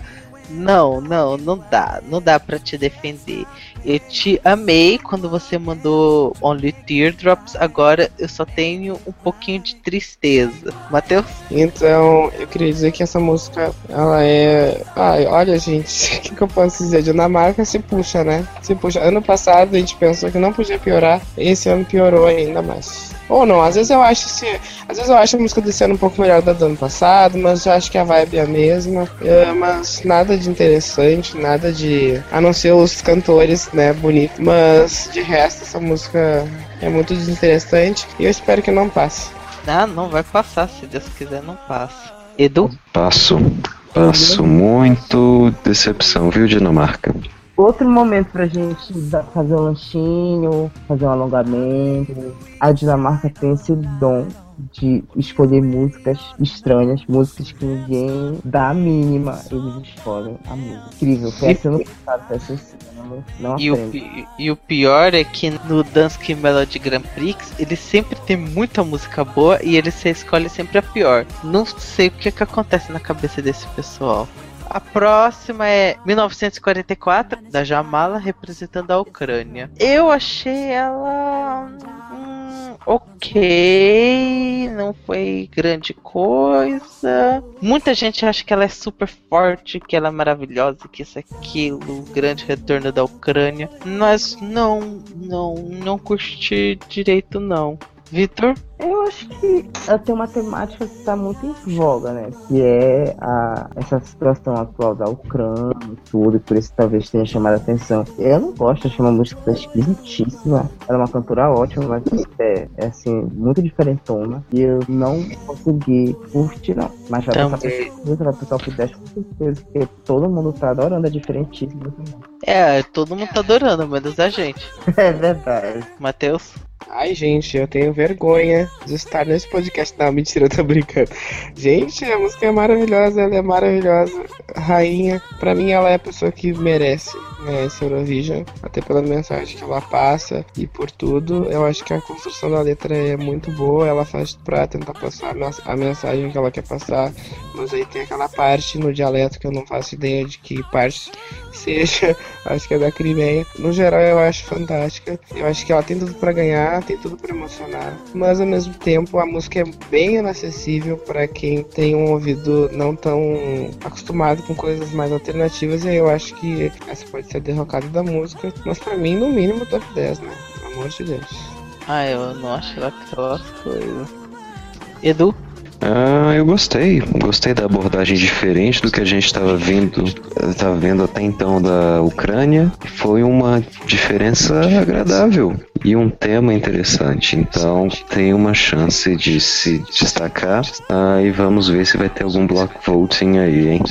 Não, não, não dá. Não dá pra te defender. Eu te amei quando você mandou Only Teardrops. Agora eu só tenho um pouquinho de tristeza. Matheus? Então, eu queria dizer que essa música, ela é. Ai, olha, gente, [laughs] o que, que eu posso dizer? Dinamarca se puxa, né? Se puxa. Ano passado a gente pensou que não podia piorar, esse ano piorou ainda mais. Ou não, às vezes eu acho se, às vezes eu acho a música desse ano um pouco melhor da do ano passado, mas eu acho que a vibe é a mesma. É, mas nada de interessante, nada de. A não ser os cantores, né, bonito. Mas de resto essa música é muito desinteressante e eu espero que não passe. Ah, não vai passar. Se Deus quiser, não passa. Edu? Passo. Passo muito decepção, viu, Dinamarca? Outro momento pra gente fazer um lanchinho, fazer um alongamento. A Dinamarca tem esse dom de escolher músicas estranhas, músicas que ninguém dá a mínima, eles escolhem a música. Incrível, foi assim ano passado, foi assim não E o, e o pior é que no Danske Melody Grand Prix ele sempre tem muita música boa e ele se escolhe sempre a pior. Não sei o que, que acontece na cabeça desse pessoal. A próxima é 1944, da Jamala, representando a Ucrânia. Eu achei ela. hum, ok, não foi grande coisa. Muita gente acha que ela é super forte, que ela é maravilhosa, que isso aquilo, grande retorno da Ucrânia. Mas não, não, não curti direito não. Vitor? Eu acho que ela tem uma temática que está muito em voga, né? Que é a, essa situação atual da Ucrânia e tudo, e por isso talvez tenha chamado a atenção. Eu não gosto, achei uma música esquisitíssima. Ela é uma cantora ótima, mas é, é assim, muito diferentona. E eu não consegui curtir, não. Mas passar Também. vai pro top 10 com certeza, porque todo mundo tá adorando, é diferentíssimo. É, todo mundo tá adorando, menos a gente. [laughs] É verdade. Matheus? Ai, gente, eu tenho vergonha de estar nesse podcast. Não, mentira, eu tô brincando. Gente, a música é maravilhosa, ela é maravilhosa. Rainha, pra mim, ela é a pessoa que merece né, esse Eurovision, até pela mensagem que ela passa e por tudo. Eu acho que a construção da letra é muito boa, ela faz pra tentar passar a mens- a mensagem que ela quer passar, mas aí tem aquela parte no dialeto que eu não faço ideia de que parte [laughs] seja, acho que é da Crimeia. No geral, eu acho fantástica. Eu acho que ela tem tudo pra ganhar, tem tudo pra emocionar, mas ao mesmo tempo a música é bem inacessível pra quem tem um ouvido não tão acostumado com coisas mais alternativas. E aí eu acho que essa pode ser a derrocada da música, mas pra mim, no mínimo, top 10, né? Pelo amor de Deus. Ah, eu não acho ela aquelas coisas. Edu? Ah, eu gostei. Gostei da abordagem diferente do que a gente estava vendo, tava vendo até então da Ucrânia. Foi uma diferença agradável e um tema interessante. Então tem uma chance de se destacar. Ah, e vamos ver se vai ter algum block voting aí, hein?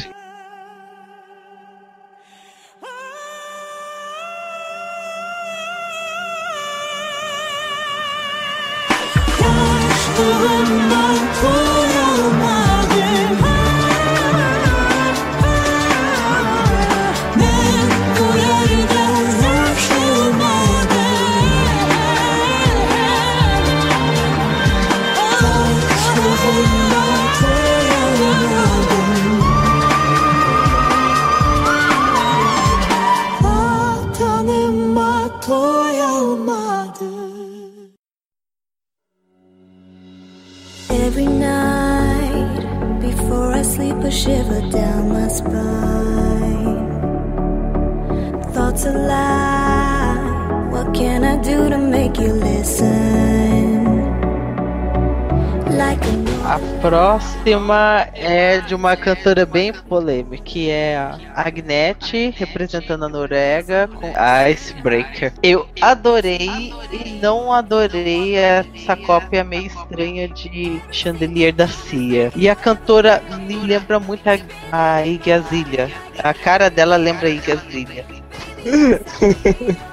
De uma cantora bem polêmica, que é a Agnete, representando a Noruega, com Icebreaker. Eu adorei e não adorei essa cópia meio estranha de Chandelier da Cia. E a cantora me lembra muito a, a Iggy. A cara dela lembra a Iggy.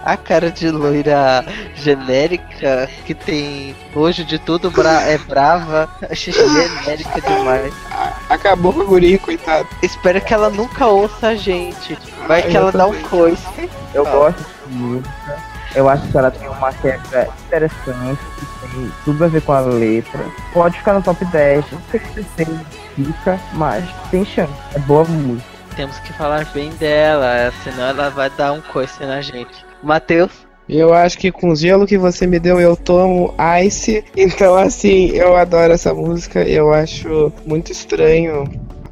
A cara de loira genérica que tem nojo de tudo, bra é brava, achei genérica demais. Acabou com a guria, coitado. Espero que ela nunca ouça a gente. Vai que eu ela dá um coice. Eu Ah. gosto de música. Eu acho que ela tem uma quebra interessante, que tem tudo a ver com a letra. Pode ficar no top 10, não sei se você fica, mas tem chance. É boa música. Temos que falar bem dela, senão ela vai dar um coice na gente. Matheus, Eu acho que com o gelo que você me deu, eu tomo Ice. [laughs] Então, assim, eu adoro essa música. Eu acho muito estranho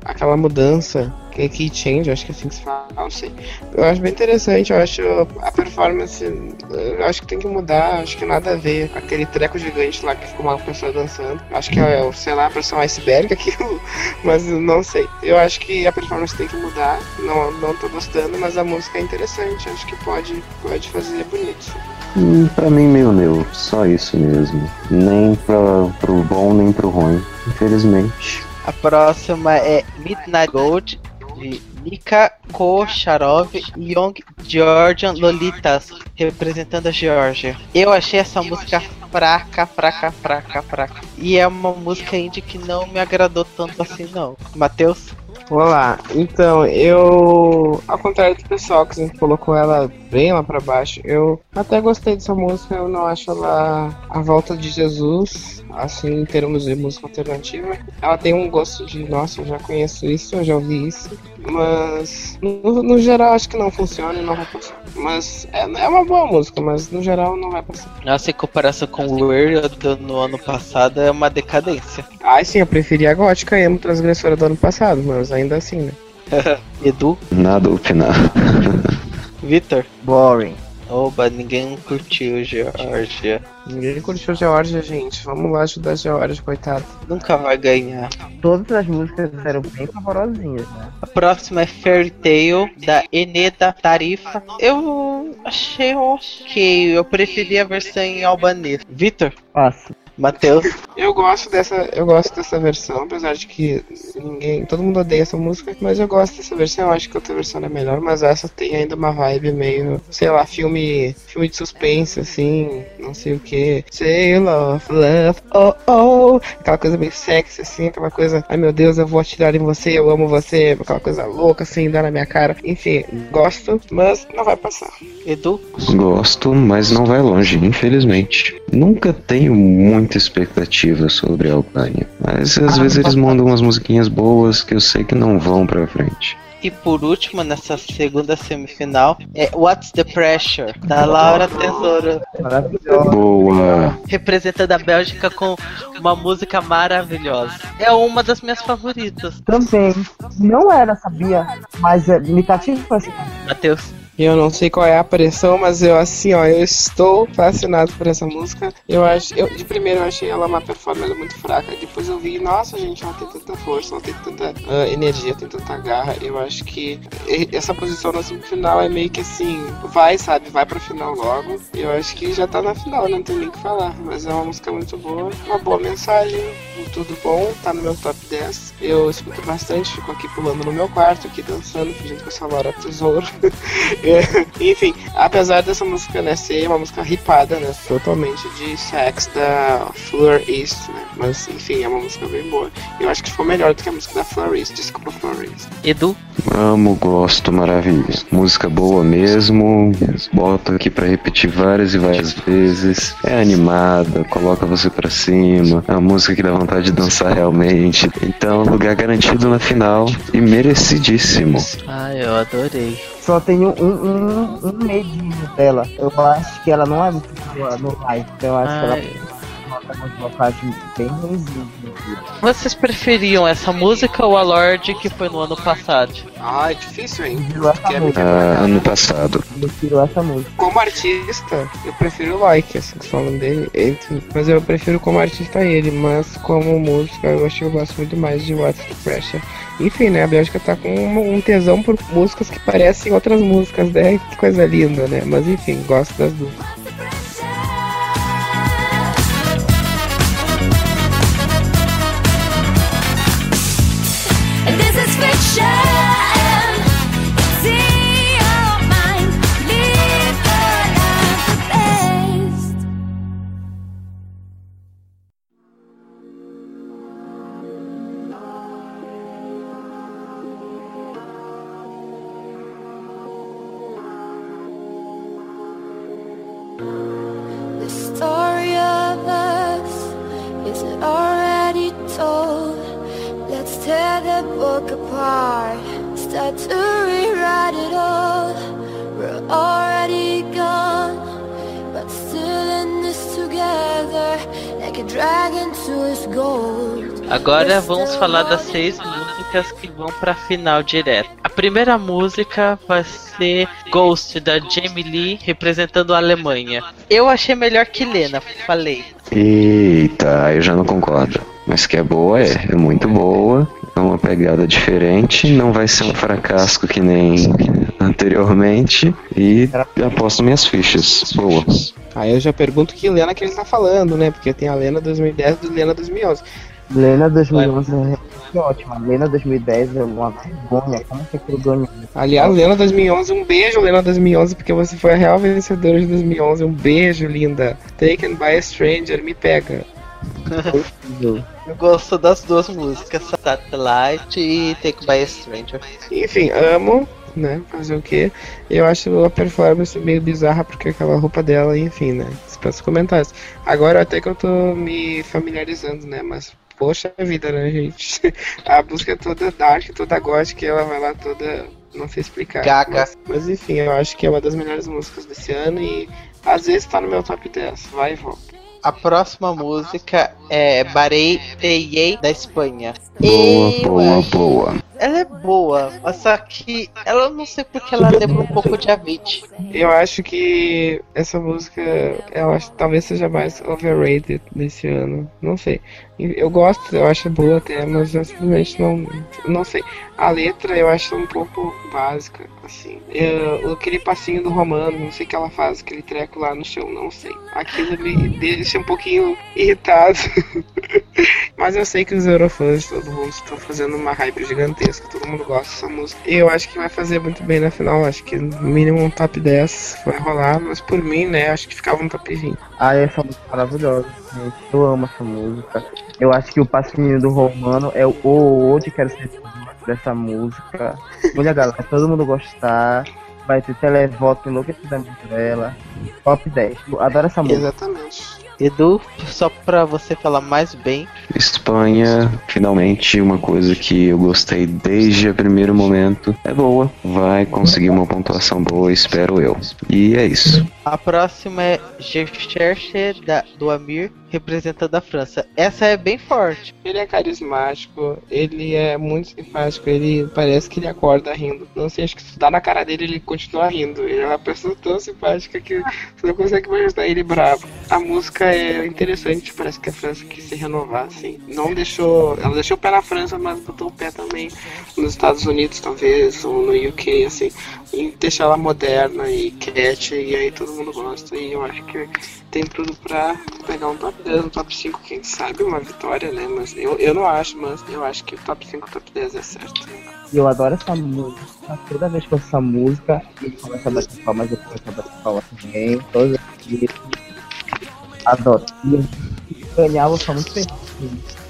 aquela mudança. Que é Key Change, acho que é assim que se fala, não sei. Eu acho bem interessante, eu acho a performance. Eu acho que tem que mudar, acho que nada a ver. Aquele treco gigante lá que ficou uma pessoa dançando. Acho que é, sei lá, parece um iceberg aquilo, [laughs] mas não sei. Eu acho que a performance tem que mudar. Não, não tô gostando, mas a música é interessante. Acho que pode, pode fazer bonito. Hum, pra mim, meio neutro. Só isso mesmo. Nem pra, pro bom, nem pro ruim. Infelizmente. a próxima é Midnight Gold de Mika Kocharov e Young Georgian Lolitas, representando a Geórgia. Eu achei essa música fraca, fraca, fraca, fraca. E é uma música indie que não me agradou tanto assim, não. Matheus? Olá, então eu, ao contrário do pessoal que gente colocou ela bem lá pra baixo, eu até gostei dessa música, eu não acho ela a volta de Jesus, assim, em termos de música alternativa. Ela tem um gosto de, nossa, eu já conheço isso, eu já ouvi isso, mas no, no geral acho que não funciona e não vai passar. Mas é, é uma boa música, mas no geral não vai passar. Nossa, em comparação com o Weird do no ano passado, é uma decadência. Ah, sim, eu preferi a gótica emo transgressora do ano passado, mas ainda assim, né? [laughs] Edu, Nada opinar. Victor. Boring. Oba, ninguém curtiu Georgia. Ninguém curtiu Georgia, gente. Vamos lá ajudar a Georgia, coitado. Nunca vai ganhar. Todas as músicas eram bem favorosinhas, né? A próxima é Fairy Tail, da Eneda Tarifa. Eu achei ok, eu preferi a versão em albanês. Victor, Passo. Matheus, Eu gosto dessa, eu gosto dessa versão, apesar de que ninguém, todo mundo odeia essa música, mas eu gosto dessa versão. Eu acho que a outra versão é melhor, mas essa tem ainda uma vibe meio, sei lá, filme, filme de suspense assim, não sei o que. Sail of love, oh oh, aquela coisa meio sexy assim, aquela coisa, ai meu Deus, eu vou atirar em você, eu amo você, aquela coisa louca assim, dá na minha cara. Enfim, gosto, mas não vai passar. Edu, Gosto, mas não vai longe, infelizmente. Nunca tenho muita expectativa sobre a Albânia, mas às vezes eles mandam umas musiquinhas boas que eu sei que não vão pra frente. e por último, nessa segunda semifinal, é What's the Pressure, da Laura Tesouro, Maravilhosa. Boa! representando a Bélgica com uma música maravilhosa. É uma das minhas favoritas. Também. Não era, sabia? Mas é, me cativa assim. Matheus, Eu não sei qual é a pressão, mas eu assim, ó, eu estou fascinado por essa música. Eu acho, eu, de primeiro eu achei ela uma performance muito fraca. Depois eu vi, nossa, gente, ela tem tanta força, ela tem tanta ah, energia, tem tanta garra. Eu acho que essa posição na semifinal é meio que assim, vai, sabe, vai pra final logo. Eu acho que já tá na final, não tem nem o que falar. Mas é uma música muito boa, uma boa mensagem, tudo bom, tá no meu top 10. Eu escuto bastante, fico aqui pulando no meu quarto, aqui dançando, fingindo que eu sou a Laura Tesouro. [laughs] [laughs] Enfim, apesar dessa música né, ser uma música ripada, né, totalmente de sex da Fleur East, né, mas enfim, é uma música bem boa. Eu acho que ficou melhor do que a música da Fleur East, desculpa Fleur East. Edu, Amo, gosto, maravilha. Música boa mesmo. Boto aqui pra repetir várias e várias vezes. É animada, coloca você pra cima. É uma música que dá vontade de dançar realmente. Então, lugar garantido na final e merecidíssimo. ah, eu adorei. Só tenho um, um, um medinho dela. Eu acho que ela não é muito boa no live. Então eu acho que ela Ai. bem ruimzinha. Vocês preferiam essa música ou a Lorde que foi no ano passado? Ah, é difícil, hein? Porque música. Ah, ano passado. Prefiro essa música. Como artista, eu prefiro o Like, assim, falando dele, entre- mas eu prefiro como artista ele, mas como música eu acho que eu gosto muito mais de What's the Pressure. Enfim, né, a Bélgica tá com um tesão por músicas que parecem outras músicas, né, que coisa linda, né, mas enfim, gosto das duas. Agora vamos falar das seis músicas que vão pra final direto. A primeira música vai ser Ghost da Jamie Lee representando a Alemanha. Eu achei melhor que Lena, falei. Eita, eu já não concordo. Mas que é boa, é. É muito boa. É uma pegada diferente. Não vai ser um fracasso que nem anteriormente. E aposto minhas fichas. Boa. Aí eu já pergunto que Lena que ele tá falando, né, porque tem a Lena 2010 e a Lena 2011. Lena 2011 é ótima. Lena 2010 é uma vergonha. Como que aquilo ganhou? Aliás, Lena 2011, um beijo, Lena 2011, porque você foi a real vencedora de 2011. Um beijo, linda. Taken by a Stranger, me pega. [laughs] Eu gosto das duas músicas, Satellite e Take by a Stranger. Enfim, amo, né? Fazer o quê? Eu acho a performance meio bizarra porque aquela roupa dela, enfim, né? Dispensa comentários. Agora até que eu tô me familiarizando, né? Mas poxa vida, né, gente? [laughs] A música é toda dark, toda gótica, ela vai lá toda. Não sei explicar. Gaga. Mas, mas enfim, eu acho que é uma das melhores músicas desse ano e às vezes tá no meu top 10. Vai e volta. A próxima música é Barei Teyei da Espanha. Boa, boa, boa. Ela é boa, mas só que ela eu não sei porque ela lembra um pouco de Avicii. Eu acho que essa música, eu acho que talvez seja mais overrated nesse ano. Não sei. Eu gosto, eu acho boa até, mas eu simplesmente não. Não sei. A letra eu acho um pouco básica, assim. Eu, aquele passinho do Romano, não sei o que ela faz, aquele treco lá no chão, não sei. Aquilo me deixa um pouquinho irritado. [laughs] mas eu sei que os Eurofãs, todo mundo, estão fazendo uma hype gigantesca. Todo mundo gosta dessa música. Eu acho que vai fazer muito bem na final. Acho que no mínimo um top 10 vai rolar, mas por mim, né, acho que ficava um top 20. Ah, essa música é maravilhosa, gente. Eu amo essa música. Eu acho que o passinho do Romano é o hoje quero ser dessa música. Olha, galera, todo mundo gostar. Vai ter televoto enlouquecidamente dela. Top 10. Eu Adoro essa música. Exatamente. Edu, só pra você falar mais bem, Espanha, finalmente, uma coisa que eu gostei desde o primeiro momento. É boa, vai conseguir uma pontuação boa, espero eu. E é isso. A próxima é Je cherche da, do Amir, representando a França. Essa é bem forte. Ele é carismático, ele é muito simpático, ele parece que ele acorda rindo. Não sei, acho que se dá na cara dele, ele continua rindo. Ele é uma pessoa tão simpática que você não consegue imaginar ele bravo. A música é interessante, parece que a França quis se renovar, assim. Não deixou. Ela deixou o pé na França, mas botou o pé também nos Estados Unidos, talvez, ou no UK, assim. E deixar ela moderna e cat, e aí todo mundo gosta. E eu acho que tem tudo pra pegar um top 10, um top 5, quem sabe, uma vitória, né? Mas eu, eu não acho, mas eu acho que o top 5, top 10 é certo. E eu adoro essa música. Toda vez que eu ouço essa música, ele começa a bater palmas, eu começo a bater palmas também. Todas as. Adoro. E eu ganhava, eu sou muito feliz.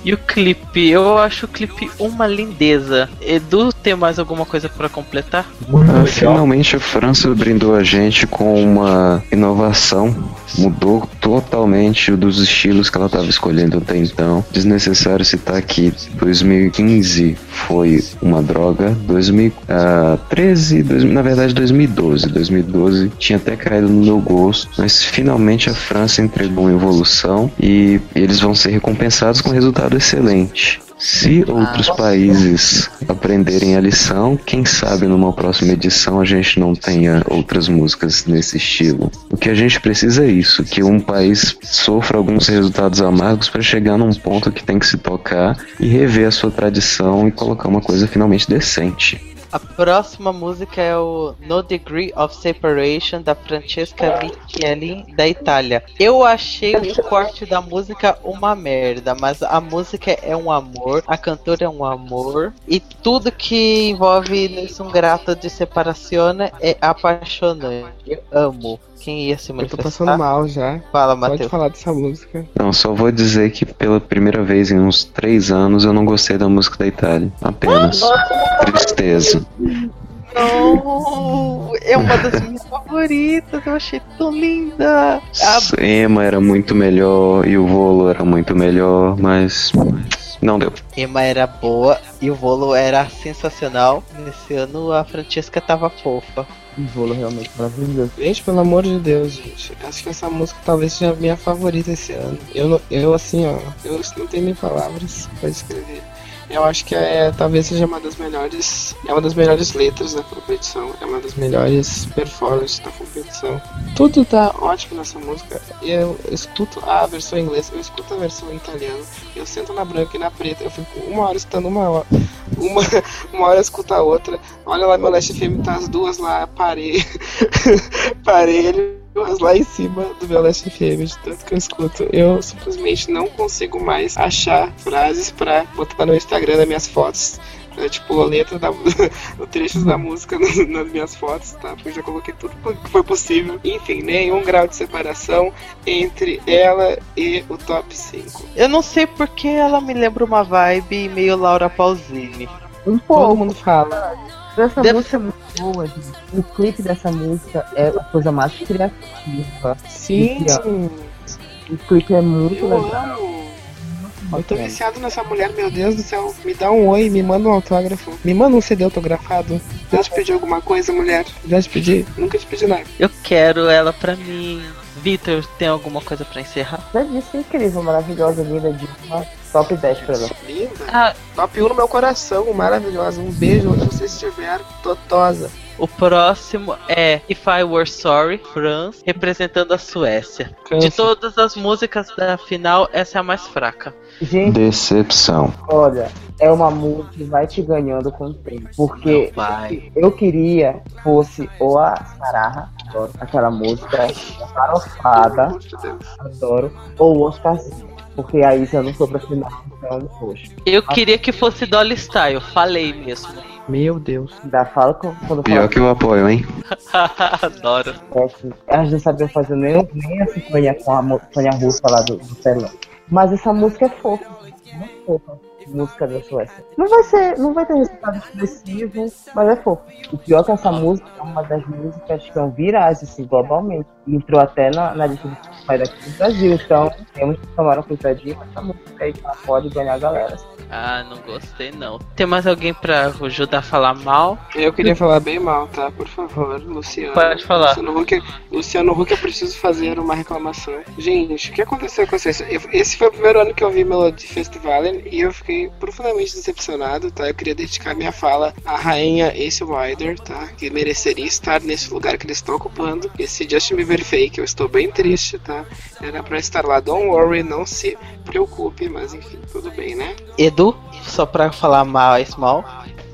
E o clipe? Eu acho o clipe uma lindeza. Edu, tem mais alguma coisa pra completar? Ah, finalmente a França brindou a gente com uma inovação. Mudou totalmente dos estilos que ela estava escolhendo até então. Desnecessário citar que 2015 foi uma droga. 2013, dois- na verdade 2012. 2012 tinha até caído no meu gosto. Mas finalmente a França entregou uma evolução e eles vão ser recompensados com um excelente. Se outros países aprenderem a lição, quem sabe numa próxima edição a gente não tenha outras músicas nesse estilo. O que a gente precisa é isso, que um país sofra alguns resultados amargos para chegar num ponto que tem que se tocar e rever a sua tradição e colocar uma coisa finalmente decente. A próxima música é o No Degree of Separation da Francesca Micheli da Itália. Eu achei o corte da música uma merda, mas a música é um amor, a cantora é um amor e tudo que envolve um grato de separação é apaixonante. Eu amo. Quem ia se Eu tô manifestar? passando mal já. Fala, Pode Matheus. falar dessa música. Não, só vou dizer que pela primeira vez em uns três anos eu não gostei da música da Itália. Apenas. Tristeza. Não, é uma das minhas favoritas. Eu achei tão linda. A Emma era muito melhor e o Volo era muito melhor, mas não deu. Emma era boa e o Volo era sensacional. Nesse ano a Francesca tava fofa. Bolo realmente maravilhoso. Gente, pelo amor de Deus, gente. Acho que essa música talvez seja a minha favorita esse ano. Eu, eu assim, ó, eu não tenho nem palavras pra descrever. Eu acho que é, talvez seja uma das melhores. É uma das melhores letras da competição. É uma das melhores performances da competição. Tudo tá ótimo nessa música. Eu escuto a versão em inglês, eu escuto a versão em italiano. Eu sento na branca e na preta. Eu fico uma hora escutando uma hora. Uma, [laughs] uma hora eu escuto a outra. Olha lá, meu Last FM tá as duas lá, parei. [laughs] parelho, mas lá em cima do meu Last FM, de tanto que eu escuto, eu simplesmente não consigo mais achar frases pra botar no Instagram das minhas fotos. é, tipo, a letra da [laughs] o trechos da música [laughs] nas minhas fotos, tá? Porque eu já coloquei tudo que foi possível. Enfim, nenhum grau de separação entre ela e o top 5. Eu não sei porque ela me lembra uma vibe meio Laura Pausini. Um pouco. Todo mundo fala. Essa Deve... música é muito boa, gente. O clipe dessa música é a coisa mais criativa. Sim. O clipe é muito eu legal. Amo. Eu tô viciado nessa mulher, meu Deus do céu. Me dá um oi, me manda um autógrafo. Me manda um CD autografado. Já te pedi alguma coisa, mulher? Já te pedi? Nunca te pedi nada. Eu quero ela pra mim. Vitor, tem alguma coisa pra encerrar? Já disse incrível, maravilhosa, linda, diva. Top 10 pra ela. Linda? Ah, Top 1 no meu coração, maravilhosa. Um beijo onde você estiver, totosa. O próximo é If I Were Sorry, France, representando a Suécia. Cansa. De todas as músicas da final, essa é a mais fraca. Gente, Decepção. Olha, é uma música que vai te ganhando com o tempo. Porque eu queria fosse ou a Sarah, adoro aquela música, farofada, adoro, ou o Oscarzinho. Porque a Isa não foi pra final, então, poxa. Eu queria que fosse Dolly Style, falei mesmo. Meu Deus. Da fala quando Pior fala que eu apoio, hein? [laughs] Adoro. É que elas não sabiam fazer nem, nem a sinfonia com a sinfonia russa lá do, do telão. Mas essa música é fofa, muito fofa música da Suécia. Não vai ser, não vai ter resultado expressivo, mas é fofo. O pior é que essa música é uma das músicas que são virais, assim, globalmente. Entrou até na, na lista do Spotify daqui do Brasil, então temos que tomar um cuidadinho com essa música aí que ela pode ganhar a galera. Ah, não gostei não. Tem mais alguém pra ajudar a falar mal? Eu queria falar bem mal, tá? Por favor, Luciano. Pode falar. Luciano Huck, Luciano Huck, eu preciso fazer uma reclamação. Gente, o que aconteceu com vocês? Esse foi o primeiro ano que eu vi Melody Festival e eu fiquei profundamente decepcionado, tá? Eu queria dedicar minha fala à rainha Ace Wider, tá? Que mereceria estar nesse lugar que eles estão ocupando. Esse Justin Bieber fake, eu estou bem triste, tá? Era pra estar lá. Don't worry, não se preocupe, mas enfim, tudo bem, né? Edu, só pra falar mal, é mal.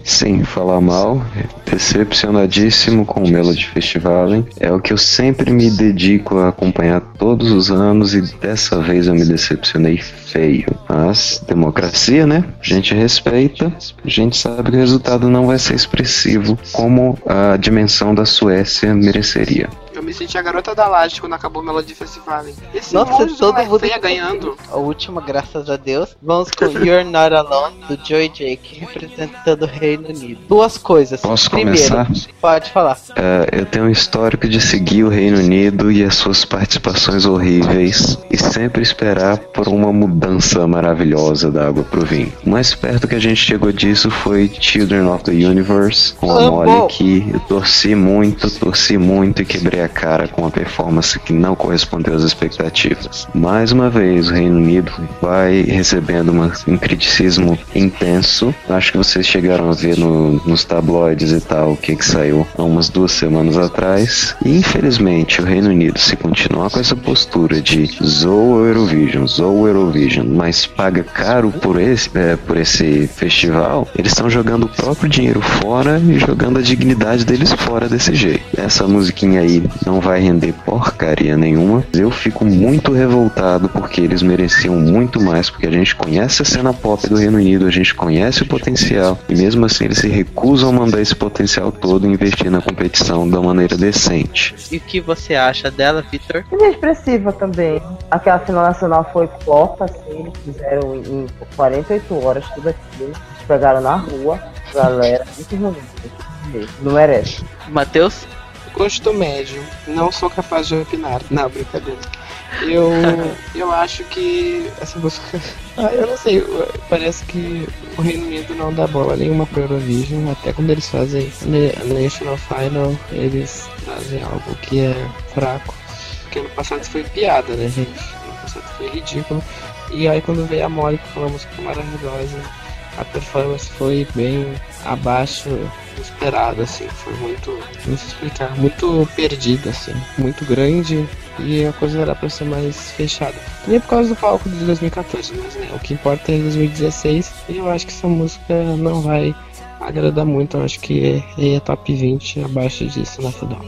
Sim, falar mal, decepcionadíssimo com o Melody Festival. É o que eu sempre me dedico a acompanhar todos os anos e dessa vez eu me decepcionei feio. Mas, democracia, né? A gente respeita, a gente sabe que o resultado não vai ser expressivo como a dimensão da Suécia mereceria. Eu me senti a garota da laje quando acabou o Melody Festival. Esse Nossa, todo mundo feia ganhando. A última, graças a Deus. Vamos com You're Not Alone, do Joy Jake, representando o Reino Unido. Duas coisas. Posso Primeiro, começar? Pode falar. Uh, eu tenho um histórico de seguir o Reino Unido e as suas participações horríveis e sempre esperar por uma mudança maravilhosa da água pro vinho. O mais perto que a gente chegou disso foi Children of the Universe, com a Molly, que eu torci muito, torci muito e quebrei a cara com uma performance que não correspondeu às expectativas. Mais uma vez, o Reino Unido vai recebendo um criticismo intenso. Acho que vocês chegaram a ver no, nos tabloides e tal o que, que saiu há umas duas semanas atrás. E infelizmente, o Reino Unido, se continuar com essa postura de zoa Eurovision, zoa Eurovision, mas paga caro por esse, é, por esse festival, eles estão jogando o próprio dinheiro fora e jogando a dignidade deles fora desse jeito. Essa musiquinha aí não vai render porcaria nenhuma. Eu fico muito revoltado porque eles mereciam muito mais, porque a gente conhece a cena pop do Reino Unido, a gente conhece o potencial, e mesmo assim eles se recusam a mandar esse potencial todo e investir na competição da maneira decente. E o que você acha dela, Victor? Ele é expressiva também. Aquela final nacional foi copa, assim, eles fizeram em 48 horas tudo aquilo. Eles pegaram na rua, galera, muito ruim. Não merece. Matheus? Gosto médio. Não sou capaz de opinar. Não, brincadeira. Eu, [laughs] eu acho que essa música. [laughs] Ah, eu não sei, parece que o Reino Unido não dá bola nenhuma pro Eurovision. Até quando eles fazem National Final, eles fazem algo que é fraco. Porque ano passado foi piada, né, gente? Ano passado foi ridículo. E aí quando veio a Molly com uma música maravilhosa, a performance foi bem abaixo esperado, assim, foi muito, não sei explicar, muito perdido, assim, muito grande e a coisa era pra ser mais fechada. Nem por causa do palco de 2014, mas né, o que importa é 2016 e eu acho que essa música não vai agradar muito, eu acho que é, é top 20 abaixo disso na final.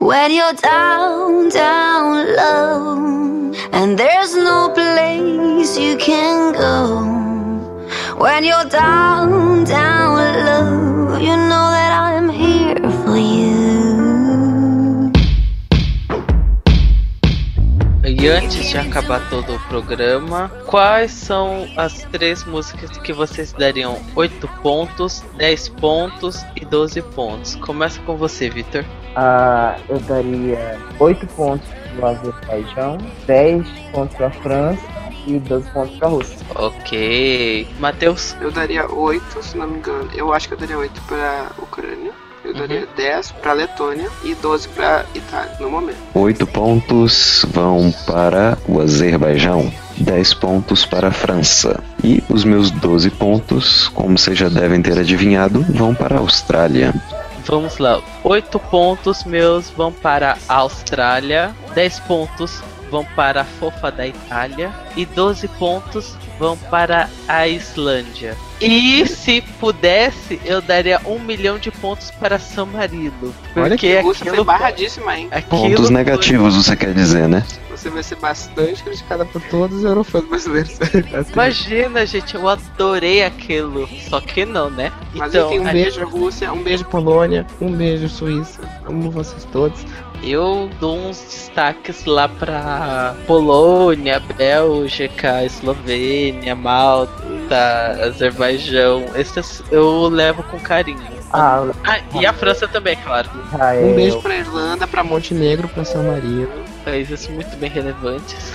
When you're down, down low And there's no place you can go when you're down, down low. You know that I'm here for you. E antes de acabar todo o programa, quais são as três músicas que vocês dariam 8 pontos, 10 pontos e 12 pontos? Começa com você, Vitor. Ah, eu daria 8 pontos pro Azerbaijão, 10 pontos pra França e 12 pontos pra Rússia. Ok. Matheus? Eu daria 8, se não me engano. Eu acho que eu daria 8 pra Ucrânia. Eu daria 10 pra Letônia e 12 pra Itália, no momento. Oito pontos vão para o Azerbaijão, 10 pontos para a França. E os meus 12 pontos, como vocês já devem ter adivinhado, vão para a Austrália. Vamos lá. 8 pontos meus vão para a Austrália, 10 pontos vão para a Fofa da Itália e 12 pontos vão para a Islândia. E se pudesse, eu daria um milhão de pontos para São Marino. Olha Porque que a Rússia foi aquilo, barradíssima, hein? Pontos foi- negativos, você quer dizer, né? Você vai ser bastante criticada por todos os eurofãs brasileiros. [laughs] Assim. Imagina, gente, eu adorei aquilo. Só que não, né? Mas então, enfim, um a- beijo Rússia, um beijo Polônia, um beijo Suíça. Amo vocês todos. Eu dou uns destaques lá pra Polônia, Bélgica, Eslovênia, Malta, Azerbaijão. Esses eu levo com carinho. Ah, Ah, e a França também, claro. Israel, Um beijo pra Irlanda, pra Montenegro, pra São Marino. Países muito bem relevantes.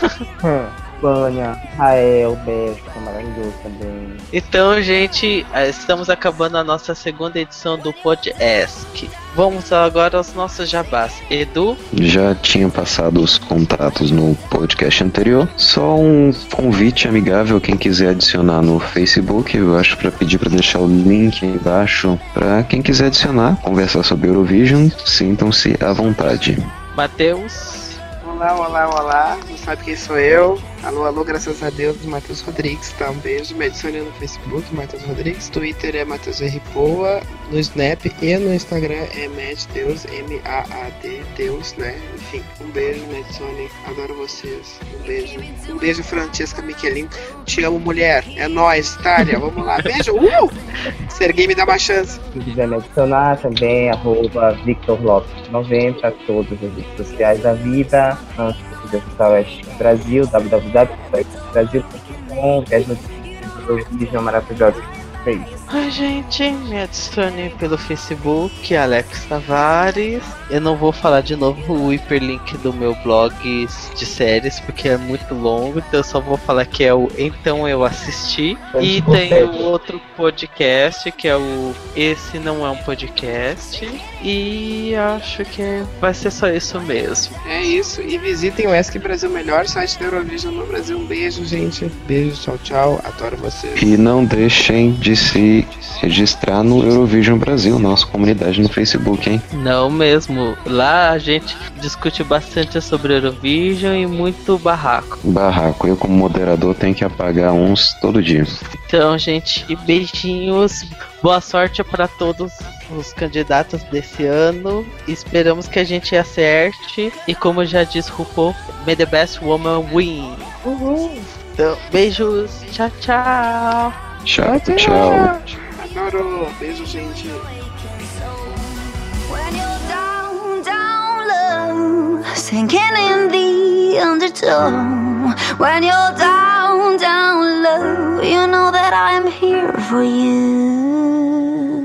Espanha, Israel, Bélgica, maravilhoso também. Então, gente, eh, estamos acabando a nossa segunda edição do podcast. Vamos agora aos nossos jabás. Edu, Já tinha passado os contatos no podcast anterior. Só um convite amigável quem quiser adicionar no Facebook. Eu acho para pedir para deixar o link aí embaixo para quem quiser adicionar, conversar sobre Eurovision. Sintam-se à vontade. Matheus, Olá, olá, olá. Não sabe quem sou eu? Alô, alô, graças a Deus, Matheus Rodrigues, tá? Um beijo. Me adicione no Facebook, Matheus Rodrigues. Twitter é Matheus R. Poa. No Snap e no Instagram é MadDeus, M-A-A-D, Deus, né? Enfim, um beijo, me adicione. Adoro vocês. Um beijo. Um beijo, Francesca Michelin. Te amo, mulher. É nóis, Itália. Vamos lá. Beijo. Uh! Serguei me dá uma chance. Se quiser me adicionar também, arroba Victor Lopes 90, todas as redes sociais da vida. Não se quiser acessar o West Brasil, www.brasil.com, que as notícias do que fez. Ai, gente, me adicione pelo Facebook, Alex Tavares. Eu não vou falar de novo o hiperlink do meu blog de séries, porque é muito longo, então eu só vou falar que é o Então Eu Assisti. E tem o outro podcast, que é o Esse Não É Um Podcast. E acho que vai ser só isso mesmo. É isso. E visitem o ESC Brasil, melhor site da Eurovision no Brasil. Um beijo, gente. Beijo, tchau, tchau. Adoro vocês. E não deixem de se registrar no Eurovision Brasil, nossa comunidade no Facebook, hein? Não mesmo. Lá a gente discute bastante sobre Eurovision e muito barraco. Barraco, eu como moderador tenho que apagar uns todo dia. Então, gente, beijinhos. Boa sorte para todos os candidatos desse ano. Esperamos que a gente acerte. E como já disse RuPaul, may the best woman win. Uhul. Então, beijos. Tchau, tchau. Tchau, tchau. Adoro. Beijo, gente. When you're down, down low, sinking in the undertow. when you're down, down low. You know that I'm here for you.